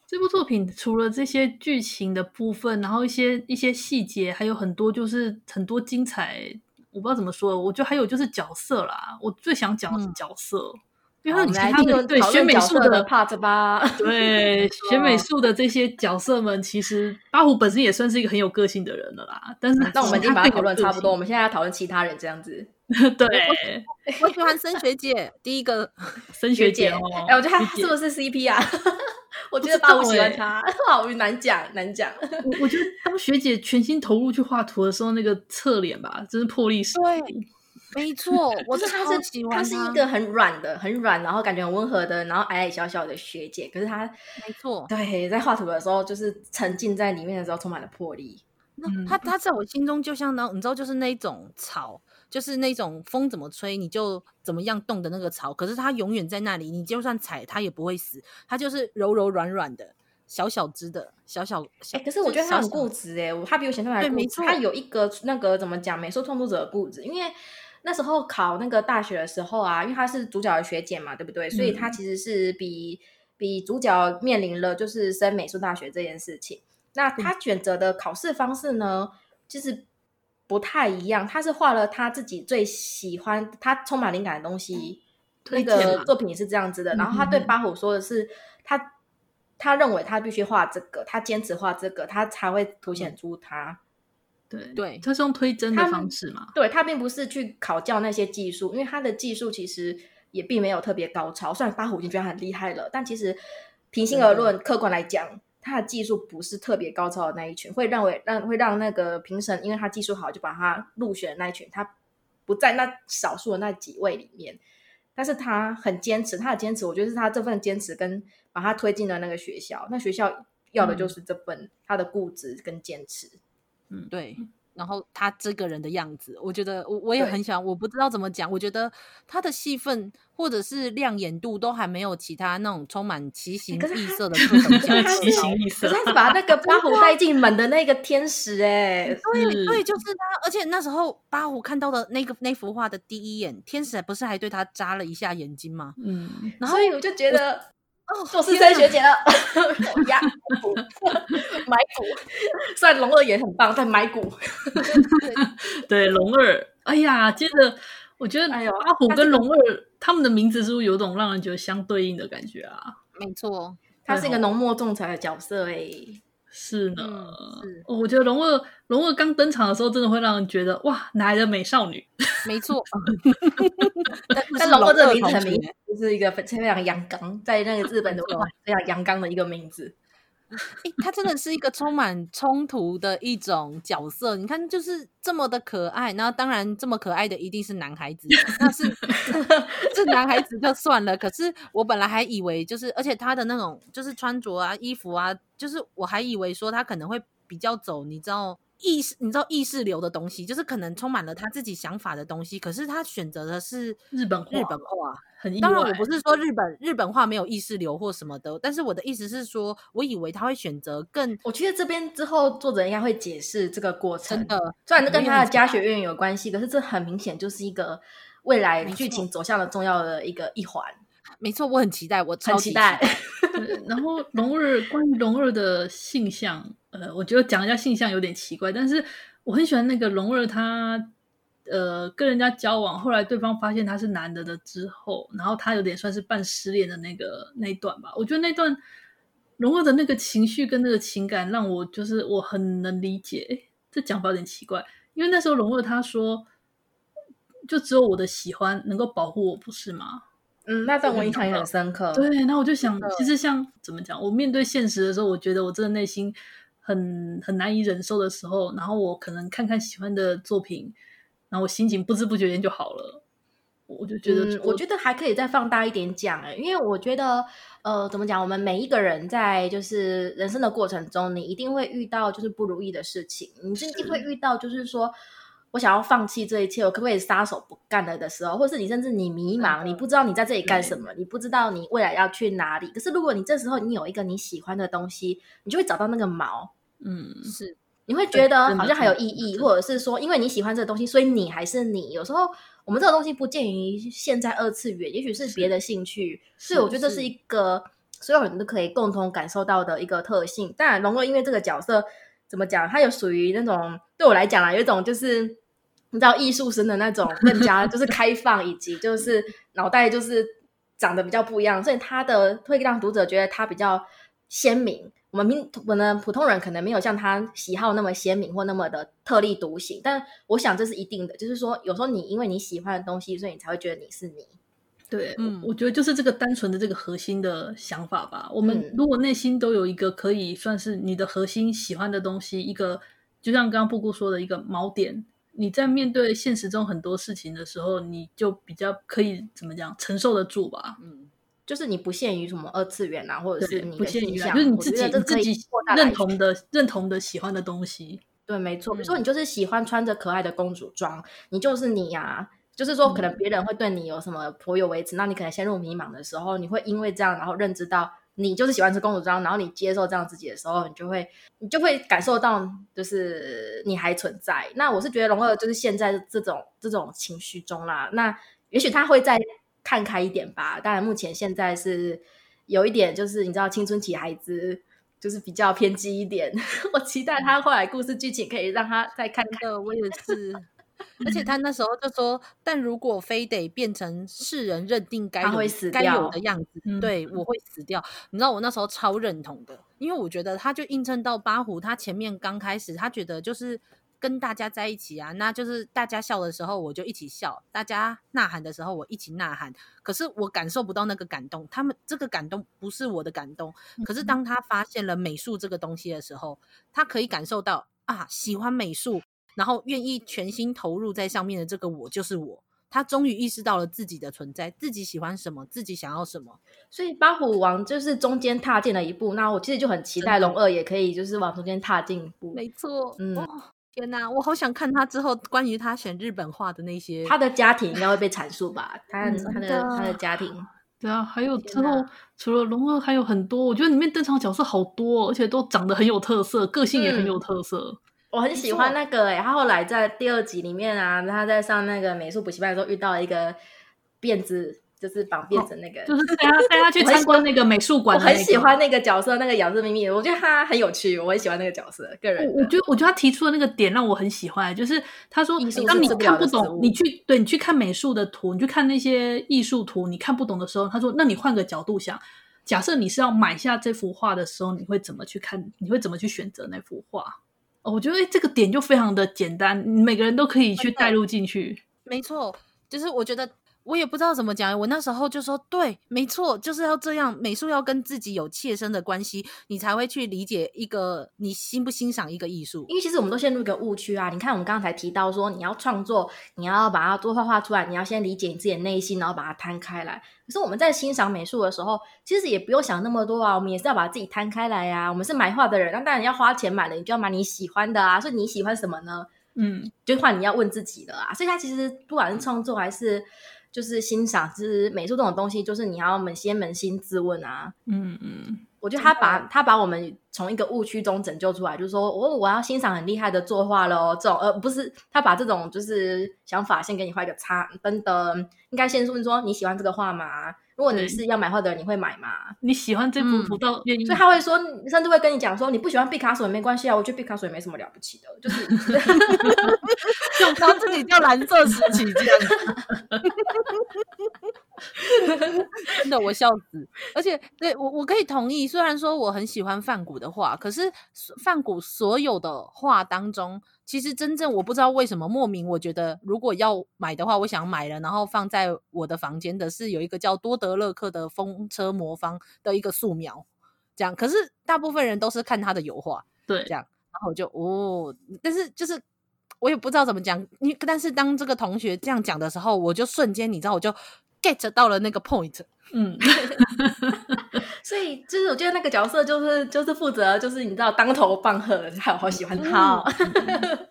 这部作品除了这些剧情的部分，然后一些一些细节，还有很多就是很多精彩，我不知道怎么说。我觉得还有就是角色啦，我最想讲的是角色，嗯、因为其他的对学美术的 part 吧，对 学美术的这些角色们，其实八虎本身也算是一个很有个性的人了啦。但是那我们已经把它讨论差不多，我们现在要讨论其他人这样子。对，我喜欢升学姐，第一个 升学姐哦，哎，我觉得她是不是 CP 啊？我觉得八虎喜欢他，好难讲，难讲。我我觉得当学姐全心投入去画图的时候，那个侧脸吧，真是魄力十足。对，没错，我是他是喜欢他，他是一个很软的、很软，然后感觉很温和的，然后矮矮小小的学姐。可是他没错，对，在画图的时候，就是沉浸在里面的时候，充满了魄力。那他他在我心中就像那，你知道，就是那种草。就是那种风怎么吹你就怎么样动的那个草，可是它永远在那里，你就算踩它也不会死，它就是柔柔软软的，小小只的，小小小。哎、欸，可是我觉得它很固执哎、欸，它比我想象还固执。它有一个那个怎么讲，美术创作者的固执，因为那时候考那个大学的时候啊，因为他是主角的学姐嘛，对不对？所以他其实是比、嗯、比主角面临了就是升美术大学这件事情。那他选择的考试方式呢，就是。不太一样，他是画了他自己最喜欢、他充满灵感的东西。那个作品也是这样子的。然后他对八虎说的是，他他认为他必须画这个，他坚持画这个，他才会凸显出他。对对，他是用推甄的方式嘛？对，他并不是去考教那些技术，因为他的技术其实也并没有特别高超。虽然八虎已经觉得很厉害了，但其实平心而论，客观来讲。他的技术不是特别高超的那一群，会认为让会让那个评审，因为他技术好，就把他入选的那一群，他不在那少数的那几位里面。但是他很坚持，他的坚持，我觉得是他这份坚持跟把他推进了那个学校，那学校要的就是这份他的固执跟坚持。嗯，对。然后他这个人的样子，我觉得我我也很喜欢。我不知道怎么讲，我觉得他的戏份或者是亮眼度都还没有其他那种充满奇形异色的各种角色。奇形异色，他是把那个八虎带进门的那个天使哎、欸，对对，就是他。而且那时候八虎看到的那个那幅画的第一眼，天使不是还对他眨了一下眼睛吗？嗯，然后所以我就觉得。哦，我是森学姐了，压股买股，虽然龙二也很棒，但买股。对 龙二，哎呀，接着我觉得阿虎跟龙二、哎、他们的名字是不是有种让人觉得相对应的感觉啊？没错，他是一个浓墨重彩的角色哎。是呢，嗯、是我觉得龙二龙二刚登场的时候，真的会让人觉得哇，哪来的美少女？没错，但 龙二这个名字很明显就是一个非常阳刚，在那个日本的话 非常阳刚的一个名字。欸、他真的是一个充满冲突的一种角色。你看，就是这么的可爱，然后当然这么可爱的一定是男孩子，那是 这男孩子就算了。可是我本来还以为，就是而且他的那种就是穿着啊、衣服啊，就是我还以为说他可能会比较走，你知道。意识，你知道意识流的东西，就是可能充满了他自己想法的东西，可是他选择的是日本日本话。很当然，我不是说日本日本话没有意识流或什么的，但是我的意思是说，我以为他会选择更……我觉得这边之后作者应该会解释这个过程。真的，虽然这跟他的家学院有关系，可是这很明显就是一个未来剧情走向的重要的一个一环。没错，我很期待，我超期待。然后龙二关于龙二的性向，呃，我觉得讲一下性向有点奇怪，但是我很喜欢那个龙二他。呃，跟人家交往，后来对方发现他是男的的之后，然后他有点算是半失恋的那个那一段吧。我觉得那段龙二的那个情绪跟那个情感，让我就是我很能理解。这讲法有点奇怪，因为那时候龙二他说，就只有我的喜欢能够保护我，不是吗？嗯，那段我印象也很深刻。对，那我就想，其实像怎么讲，我面对现实的时候，我觉得我真的内心很很难以忍受的时候，然后我可能看看喜欢的作品。然后我心情不知不觉间就好了，我就觉得我、嗯，我觉得还可以再放大一点讲哎，因为我觉得，呃，怎么讲？我们每一个人在就是人生的过程中，你一定会遇到就是不如意的事情，你一定会遇到就是说我想要放弃这一切，我可不可以撒手不干了的时候，或是你甚至你迷茫，你不知道你在这里干什么，你不知道你未来要去哪里。可是如果你这时候你有一个你喜欢的东西，你就会找到那个锚。嗯，是。你会觉得好像还有意义，或者是说，因为你喜欢这个东西，所以你还是你。有时候我们这个东西不见于现在二次元，也许是别的兴趣。所以我觉得这是一个所有人都可以共同感受到的一个特性。当然，龙哥因为这个角色怎么讲，他有属于那种对我来讲啊，有一种就是你知道艺术生的那种更加就是开放，以及就是脑袋就是长得比较不一样，所以他的会让读者觉得他比较鲜明。我们民我们普通人可能没有像他喜好那么鲜明或那么的特立独行，但我想这是一定的，就是说有时候你因为你喜欢的东西，所以你才会觉得你是你。对，嗯，我觉得就是这个单纯的这个核心的想法吧。我们如果内心都有一个可以算是你的核心喜欢的东西，一个就像刚刚布布说的一个锚点，你在面对现实中很多事情的时候，你就比较可以怎么讲承受得住吧。嗯。就是你不限于什么二次元啊，或者是你不限于，就是你自己自己认同的、认同的、喜欢的东西。对，没错。比如说，你就是喜欢穿着可爱的公主装，你就是你呀、啊。就是说，可能别人会对你有什么颇有微词，那你可能陷入迷茫的时候，你会因为这样，然后认知到你就是喜欢吃公主装，然后你接受这样自己的时候，你就会你就会感受到，就是你还存在。那我是觉得龙二就是现在这种这种情绪中啦，那也许他会再。看开一点吧，当然目前现在是有一点，就是你知道青春期孩子就是比较偏激一点。我期待他后来故事剧情可以让他再看看。我也是，而且他那时候就说，但如果非得变成世人认定该有会死该有的样子，嗯、对我会死掉。你知道我那时候超认同的，因为我觉得他就映衬到八虎，他前面刚开始他觉得就是。跟大家在一起啊，那就是大家笑的时候我就一起笑，大家呐喊的时候我一起呐喊。可是我感受不到那个感动，他们这个感动不是我的感动。可是当他发现了美术这个东西的时候，他可以感受到啊，喜欢美术，然后愿意全心投入在上面的这个我就是我。他终于意识到了自己的存在，自己喜欢什么，自己想要什么。所以八虎王就是中间踏进了一步，那我其实就很期待龙二也可以就是往中间踏进一步。没错，嗯。天呐，我好想看他之后关于他选日本画的那些，他的家庭应该会被阐述吧？他他的他的家庭，对啊，还有之后除了龙二还有很多，我觉得里面登场角色好多，而且都长得很有特色，个性也很有特色。嗯、我很喜欢那个诶、欸，他后来在第二集里面啊，他在上那个美术补习班的时候遇到了一个辫子。就是绑辫子那个，哦、就是带他带他去参观那个美术馆、那个。我很喜欢那个角色，那个咬字秘密，我觉得他很有趣，我很喜欢那个角色。个人，我觉得我觉得他提出的那个点让我很喜欢，就是他说，当你看不懂，你去对你去看美术的图，你去看那些艺术图，你看不懂的时候，他说，那你换个角度想，假设你是要买下这幅画的时候，你会怎么去看？你会怎么去选择那幅画？哦，我觉得这个点就非常的简单，每个人都可以去带入进去。没错，就是我觉得。我也不知道怎么讲，我那时候就说，对，没错，就是要这样，美术要跟自己有切身的关系，你才会去理解一个你欣不欣赏一个艺术。因为其实我们都陷入一个误区啊！你看，我们刚才提到说，你要创作，你要把它多画画出来，你要先理解你自己的内心，然后把它摊开来。可是我们在欣赏美术的时候，其实也不用想那么多啊，我们也是要把自己摊开来呀、啊。我们是买画的人，那当然要花钱买了，你就要买你喜欢的啊。所以你喜欢什么呢？嗯，就换你要问自己了啊。所以他其实不管是创作还是。就是欣赏，就是美术这种东西，就是你要扪先扪心自问啊。嗯嗯，我觉得他把他把我们从一个误区中拯救出来，就是说我我要欣赏很厉害的作画喽，这种呃不是他把这种就是想法先给你画一个叉，等等，应该先问说你喜欢这个画吗？如果你是要买画的人，你会买吗？你喜欢这幅图到愿意、嗯？所以他会说，甚至会跟你讲说，你不喜欢毕卡索也没关系啊，我觉得毕卡索也没什么了不起的，就是 就他自己叫蓝色时期这样 真的我笑死。而且对我我可以同意，虽然说我很喜欢梵谷的画，可是梵谷所有的画当中。其实真正我不知道为什么莫名，我觉得如果要买的话，我想买了，然后放在我的房间的是有一个叫多德勒克的风车魔方的一个素描，这样。可是大部分人都是看他的油画，对，这样。然后我就哦，但是就是我也不知道怎么讲，你但是当这个同学这样讲的时候，我就瞬间你知道我就 get 到了那个 point，嗯。所以就是我觉得那个角色就是就是负责就是你知道当头棒喝，还有好喜欢他，哦，嗯、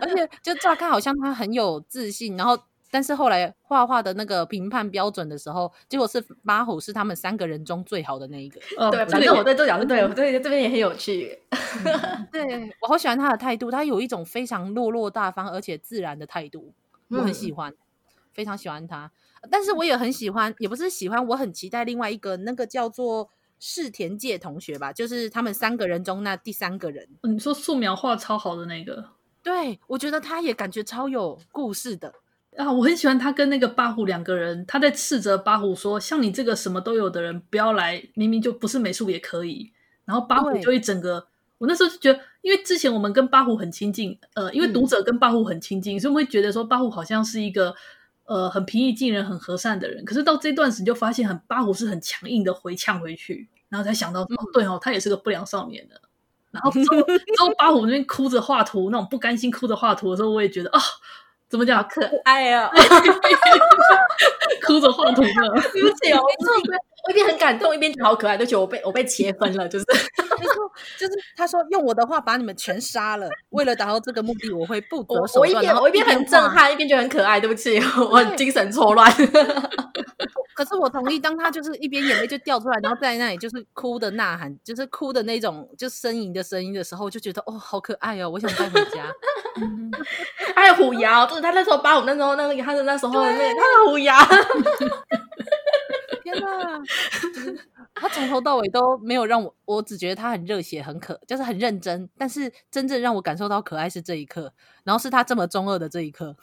而且就乍看好像他很有自信，然后但是后来画画的那个评判标准的时候，结果是八虎是他们三个人中最好的那一个。哦、对，反正我对这个角色，对我对这边也很有趣。对，我好喜欢他的态度，他有一种非常落落大方而且自然的态度，我很喜欢，嗯、非常喜欢他。但是我也很喜欢，也不是喜欢，我很期待另外一个那个叫做世田界同学吧，就是他们三个人中那第三个人。你说素描画超好的那个？对，我觉得他也感觉超有故事的啊！我很喜欢他跟那个八虎两个人，他在斥责八虎说：“像你这个什么都有的人，不要来，明明就不是美术也可以。”然后八虎就一整个，我那时候就觉得，因为之前我们跟八虎很亲近，呃，因为读者跟八虎很亲近，嗯、所以我们会觉得说八虎好像是一个。呃，很平易近人、很和善的人，可是到这段时就发现很八虎是很强硬的回呛回去，然后才想到，嗯、哦，对哦，他也是个不良少年的。然后之后，之后八虎那边哭着画图，那种不甘心哭着画图的时候，我也觉得啊、哦，怎么讲，可爱啊，哭着画图呢，对不起哦，我一边很感动，一边觉得好可爱，就觉得我被我被切分了，就是。就是他说用我的话把你们全杀了，为了达到这个目的，我会不择手段。我一边我一边很震撼，一边觉得很可爱。对不起，我很精神错乱。可是我同意，当他就是一边眼泪就掉出来，然后在那里就是哭的呐喊，就是哭的那种就呻吟的声音的时候，就觉得哦，好可爱哦，我想带回家。还有虎牙，就是他那时候八五那时候那个他的那时候那他的虎牙。天哪！他从头到尾都没有让我，我只觉得他很热血，很可，就是很认真。但是真正让我感受到可爱是这一刻，然后是他这么中二的这一刻。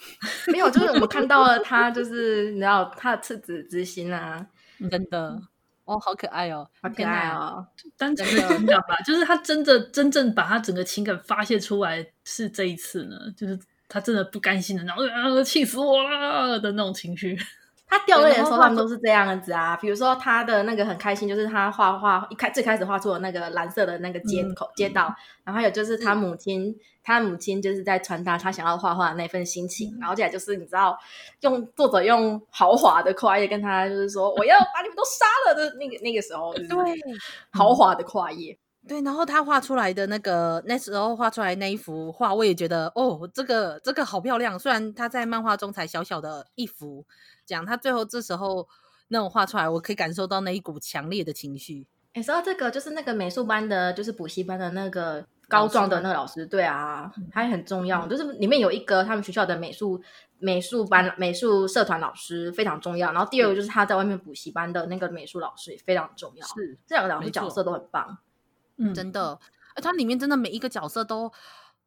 没有，就是我看到了他，就是你知道他的赤子之心啊，真的哦，好可爱哦，好可爱哦，单纯的情感吧，就是他真的真正把他整个情感发泄出来是这一次呢，就是他真的不甘心的，然后啊，气死我了的那种情绪。他掉泪的时候，他们都是这样子啊。比如说他的那个很开心，就是他画画一开最开始画出了那个蓝色的那个街口、嗯、街道，然后还有就是他母亲，嗯、他母亲就是在传达他想要画画的那份心情。嗯、然后接下来就是你知道，用作者用豪华的跨页跟他就是说，我要把你们都杀了的那个那个时候，对，豪华的跨页。对，然后他画出来的那个那时候画出来那一幅画，我也觉得哦，这个这个好漂亮。虽然他在漫画中才小小的一幅，讲他最后这时候那种画出来，我可以感受到那一股强烈的情绪。哎，说到这个，就是那个美术班的，就是补习班的那个高壮的那个老师，对啊，他也很重要。嗯、就是里面有一个他们学校的美术美术班美术社团老师非常重要，然后第二个就是他在外面补习班的那个美术老师也非常重要。是这两个老师角色都很棒。嗯，真的，而它里面真的每一个角色都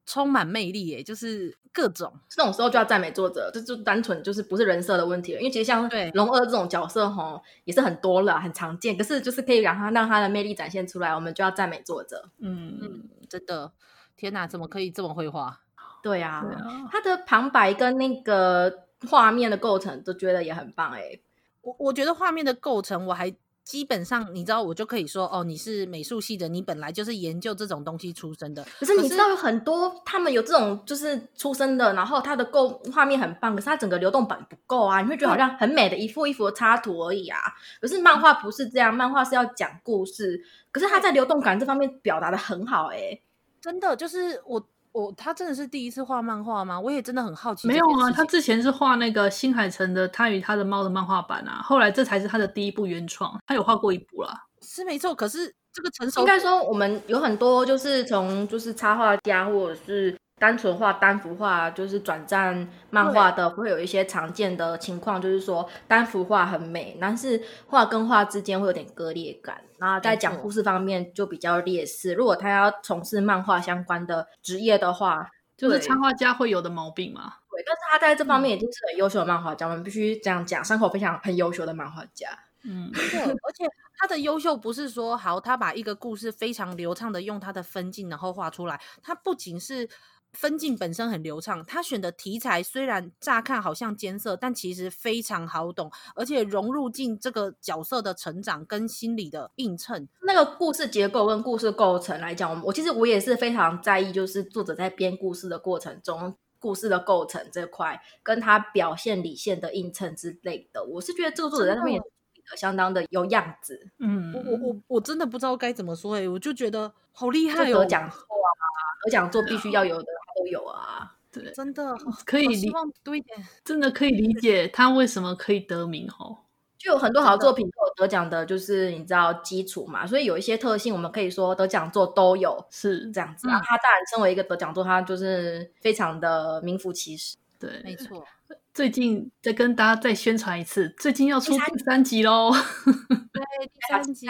充满魅力，诶，就是各种这种时候就要赞美作者，这就单纯就是不是人设的问题了，因为其实像龙二这种角色吼也是很多了，很常见，可是就是可以让他让他的魅力展现出来，我们就要赞美作者。嗯嗯，真的，天哪，怎么可以这么会画？对啊，对啊，他的旁白跟那个画面的构成都觉得也很棒哎、欸。我我觉得画面的构成我还。基本上，你知道，我就可以说，哦，你是美术系的，你本来就是研究这种东西出身的。可是你知道，有很多他们有这种就是出身的，然后他的构画面很棒，可是他整个流动感不够啊，你会觉得好像很美的一幅一幅的插图而已啊。可是漫画不是这样，漫画是要讲故事，可是他在流动感这方面表达的很好，欸，哎，真的就是我。我他真的是第一次画漫画吗？我也真的很好奇。没有啊，他之前是画那个新海诚的《他与他的猫》的漫画版啊，后来这才是他的第一部原创。他有画过一部啦，是没错。可是这个成熟，应该说我们有很多就是从就是插画家或者是。单纯画单幅画就是转战漫画的，会有一些常见的情况，就是说单幅画很美，但是画跟画之间会有点割裂感，然后在讲故事方面就比较劣势。如果他要从事漫画相关的职业的话，就是插画家会有的毛病嘛。对，但是他在这方面已经是很优秀的漫画家，嗯、我们必须这样讲，山口非常很优秀的漫画家。嗯，对，而且他的优秀不是说好，他把一个故事非常流畅的用他的分镜然后画出来，他不仅是。分镜本身很流畅，他选的题材虽然乍看好像艰涩，但其实非常好懂，而且融入进这个角色的成长跟心理的映衬。那个故事结构跟故事构成来讲，我其实我也是非常在意，就是作者在编故事的过程中，故事的构成这块跟他表现理线的映衬之类的。我是觉得这个作者在上面相当的有样子。嗯，我我我我真的不知道该怎么说哎、欸，我就觉得好厉害哦，得奖座啊，得奖座必须要有的。都有啊，对，真的可以理多一点，真的可以理解他为什么可以得名哦。就有很多好作品都有得奖的，就是你知道基础嘛，所以有一些特性，我们可以说得奖作都有是这样子啊。他当然身为一个得奖作，他就是非常的名副其实。对，没错。最近再跟大家再宣传一次，最近要出第三集喽。对，第三集，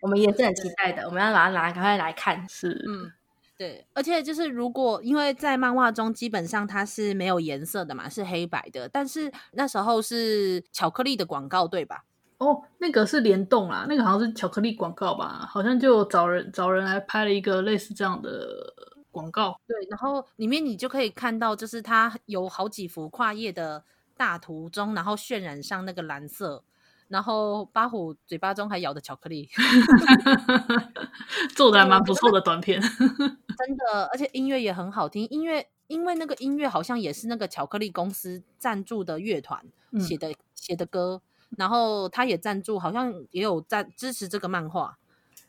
我们也是很期待的，我们要把它拿，赶快来看。是，嗯。对，而且就是如果因为在漫画中基本上它是没有颜色的嘛，是黑白的，但是那时候是巧克力的广告，对吧？哦，那个是联动啦，那个好像是巧克力广告吧，好像就找人找人来拍了一个类似这样的广告。对，然后里面你就可以看到，就是它有好几幅跨页的大图中，然后渲染上那个蓝色。然后八虎嘴巴中还咬着巧克力，做的还蛮不错的短片，真的，而且音乐也很好听。音乐因为那个音乐好像也是那个巧克力公司赞助的乐团写的、嗯、写的歌，然后他也赞助，好像也有赞支持这个漫画，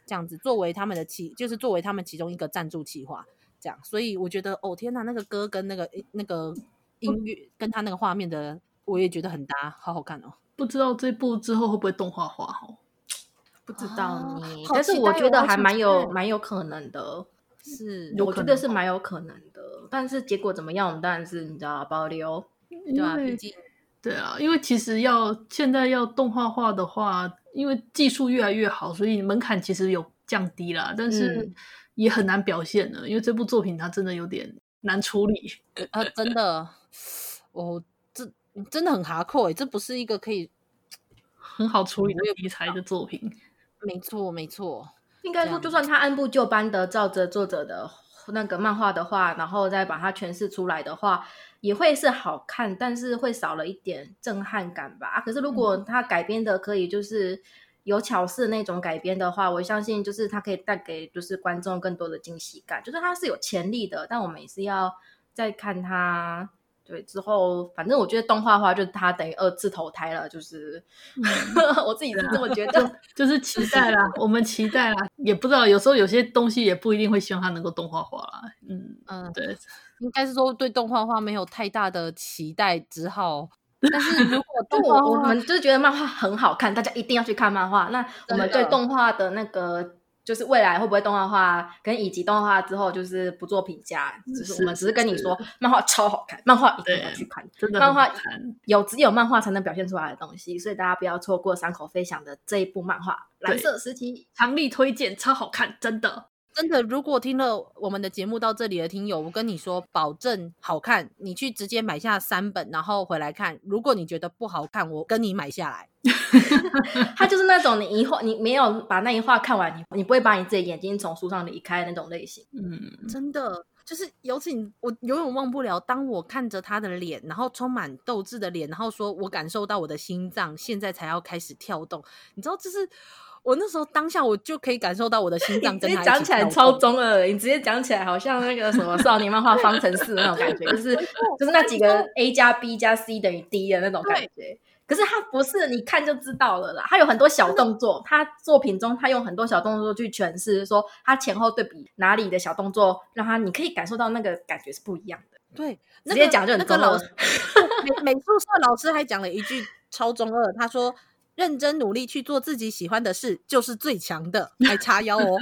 这样子作为他们的企，就是作为他们其中一个赞助企划，这样。所以我觉得哦天哪，那个歌跟那个那个音乐跟他那个画面的，我也觉得很搭，好好看哦。不知道这部之后会不会动画化哦？不知道你，但是我觉得还蛮有蛮有可能的，是我觉得是蛮有可能的。但是结果怎么样，我们当然是你知道保留，对啊，毕竟对啊，因为其实要现在要动画化的话，因为技术越来越好，所以门槛其实有降低了，但是也很难表现了，因为这部作品它真的有点难处理 啊，真的，哦，这。真的很哈扣诶，这不是一个可以很好处理的题材的作品。没错，没错。应该说，就算他按部就班的照着作者的那个漫画的话，然后再把它诠释出来的话，也会是好看，但是会少了一点震撼感吧。可是如果他改编的可以就是有巧思那种改编的话，我相信就是它可以带给就是观众更多的惊喜感。就是它是有潜力的，但我们也是要再看它。对，之后反正我觉得动画化就是它等于二次投胎了，就是、嗯、我自己是这么觉得，就，就是期待啦，我们期待啦，也不知道有时候有些东西也不一定会希望它能够动画化啦。嗯嗯，对，应该是说对动画化没有太大的期待，只好，但是如果 动画，我们就是觉得漫画很好看，大家一定要去看漫画，那我们对动画的那个。就是未来会不会动画化，跟以及动画化之后就是不做评价，就是我们只是跟你说漫画超好看，漫画一定要去看，真的漫画有只有漫画才能表现出来的东西，所以大家不要错过山口飞翔的这一部漫画《蓝色时期》，强力推荐，超好看，真的。真的，如果听了我们的节目到这里的听友，我跟你说，保证好看。你去直接买下三本，然后回来看。如果你觉得不好看，我跟你买下来。他就是那种你一画，你没有把那一画看完，你你不会把你自己眼睛从书上离开那种类型。嗯，真的。就是尤其我永远忘不了，当我看着他的脸，然后充满斗志的脸，然后说我感受到我的心脏现在才要开始跳动，你知道，这是我那时候当下我就可以感受到我的心脏跟他讲起来超中二，你直接讲起来好像那个什么少年漫画方程式那种感觉，就是 就是那几个 A 加 B 加 C 等于 D 的那种感觉。可是他不是，你看就知道了啦。他有很多小动作，他作品中他用很多小动作去诠释，说他前后对比哪里的小动作，让他你可以感受到那个感觉是不一样的。对，直接讲就很中二。那个老师美美术社老师还讲了一句超中二，他说。认真努力去做自己喜欢的事，就是最强的。还叉腰哦！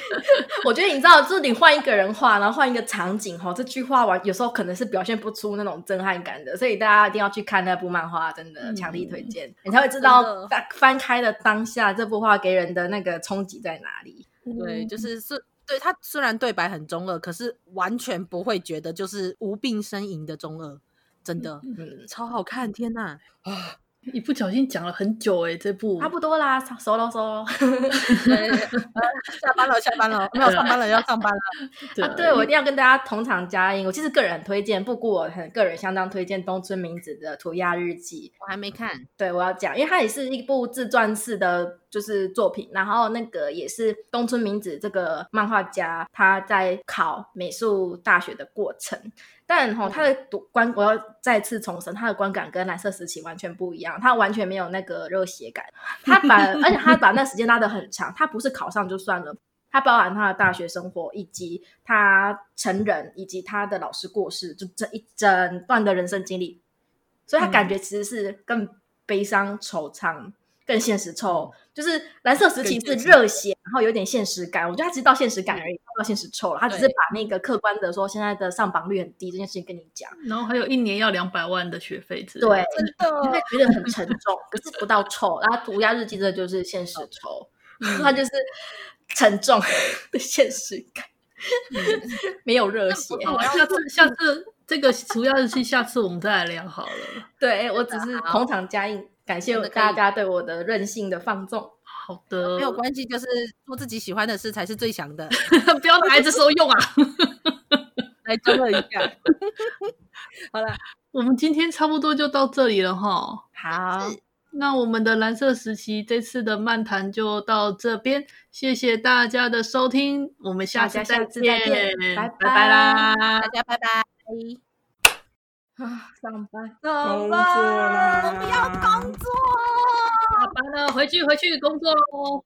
我觉得你知道，就是你换一个人画，然后换一个场景，哈，这句话完有时候可能是表现不出那种震撼感的。所以大家一定要去看那部漫画，真的强力推荐，嗯、你才会知道翻开的当下这部画给人的那个冲击在哪里。对，就是是，对他虽然对白很中二，可是完全不会觉得就是无病呻吟的中二，真的，嗯，超好看！天哪啊！一不小心讲了很久哎、欸，这部差不多啦，收了收了。下班了，下班了，没有上班了，要上班了。对，啊、对，我一定要跟大家同场加映。我其实个人很推荐，不过我很个人相当推荐东村明子的《涂鸦日记》。我还没看，对，我要讲，因为它也是一部自传式的就是作品，然后那个也是东村明子这个漫画家他在考美术大学的过程。但哈，他的读观，我要再次重申，他的观感跟蓝色时期完全不一样，他完全没有那个热血感。他把，而且他把那时间拉得很长，他不是考上就算了，他包含他的大学生活，以及他成人，以及他的老师过世，就这一整段的人生经历，所以他感觉其实是更悲伤、惆怅。更现实臭，就是蓝色时期是热血，然后有点现实感。我觉得他只是到现实感而已，到现实臭了。他只是把那个客观的说现在的上榜率很低这件事情跟你讲，然后还有一年要两百万的学费，对，真的，你会觉得很沉重，可是不到臭。然后涂鸦日记这就是现实臭，它就是沉重的现实感，没有热血。下次，下次这个涂鸦日期，下次我们再来聊好了。对，我只是捧场加映。感谢大家对我的任性的放纵。好的，没有关系，就是做自己喜欢的事才是最强的。不要拿这时候用啊！来中二一下。好了，我们今天差不多就到这里了哈。好，那我们的蓝色时期这次的漫谈就到这边，谢谢大家的收听，我们下次再见，拜拜，拜拜啦，大家拜拜。啊，上班，工作啦！我不要工作，下班了，回去回去工作喽。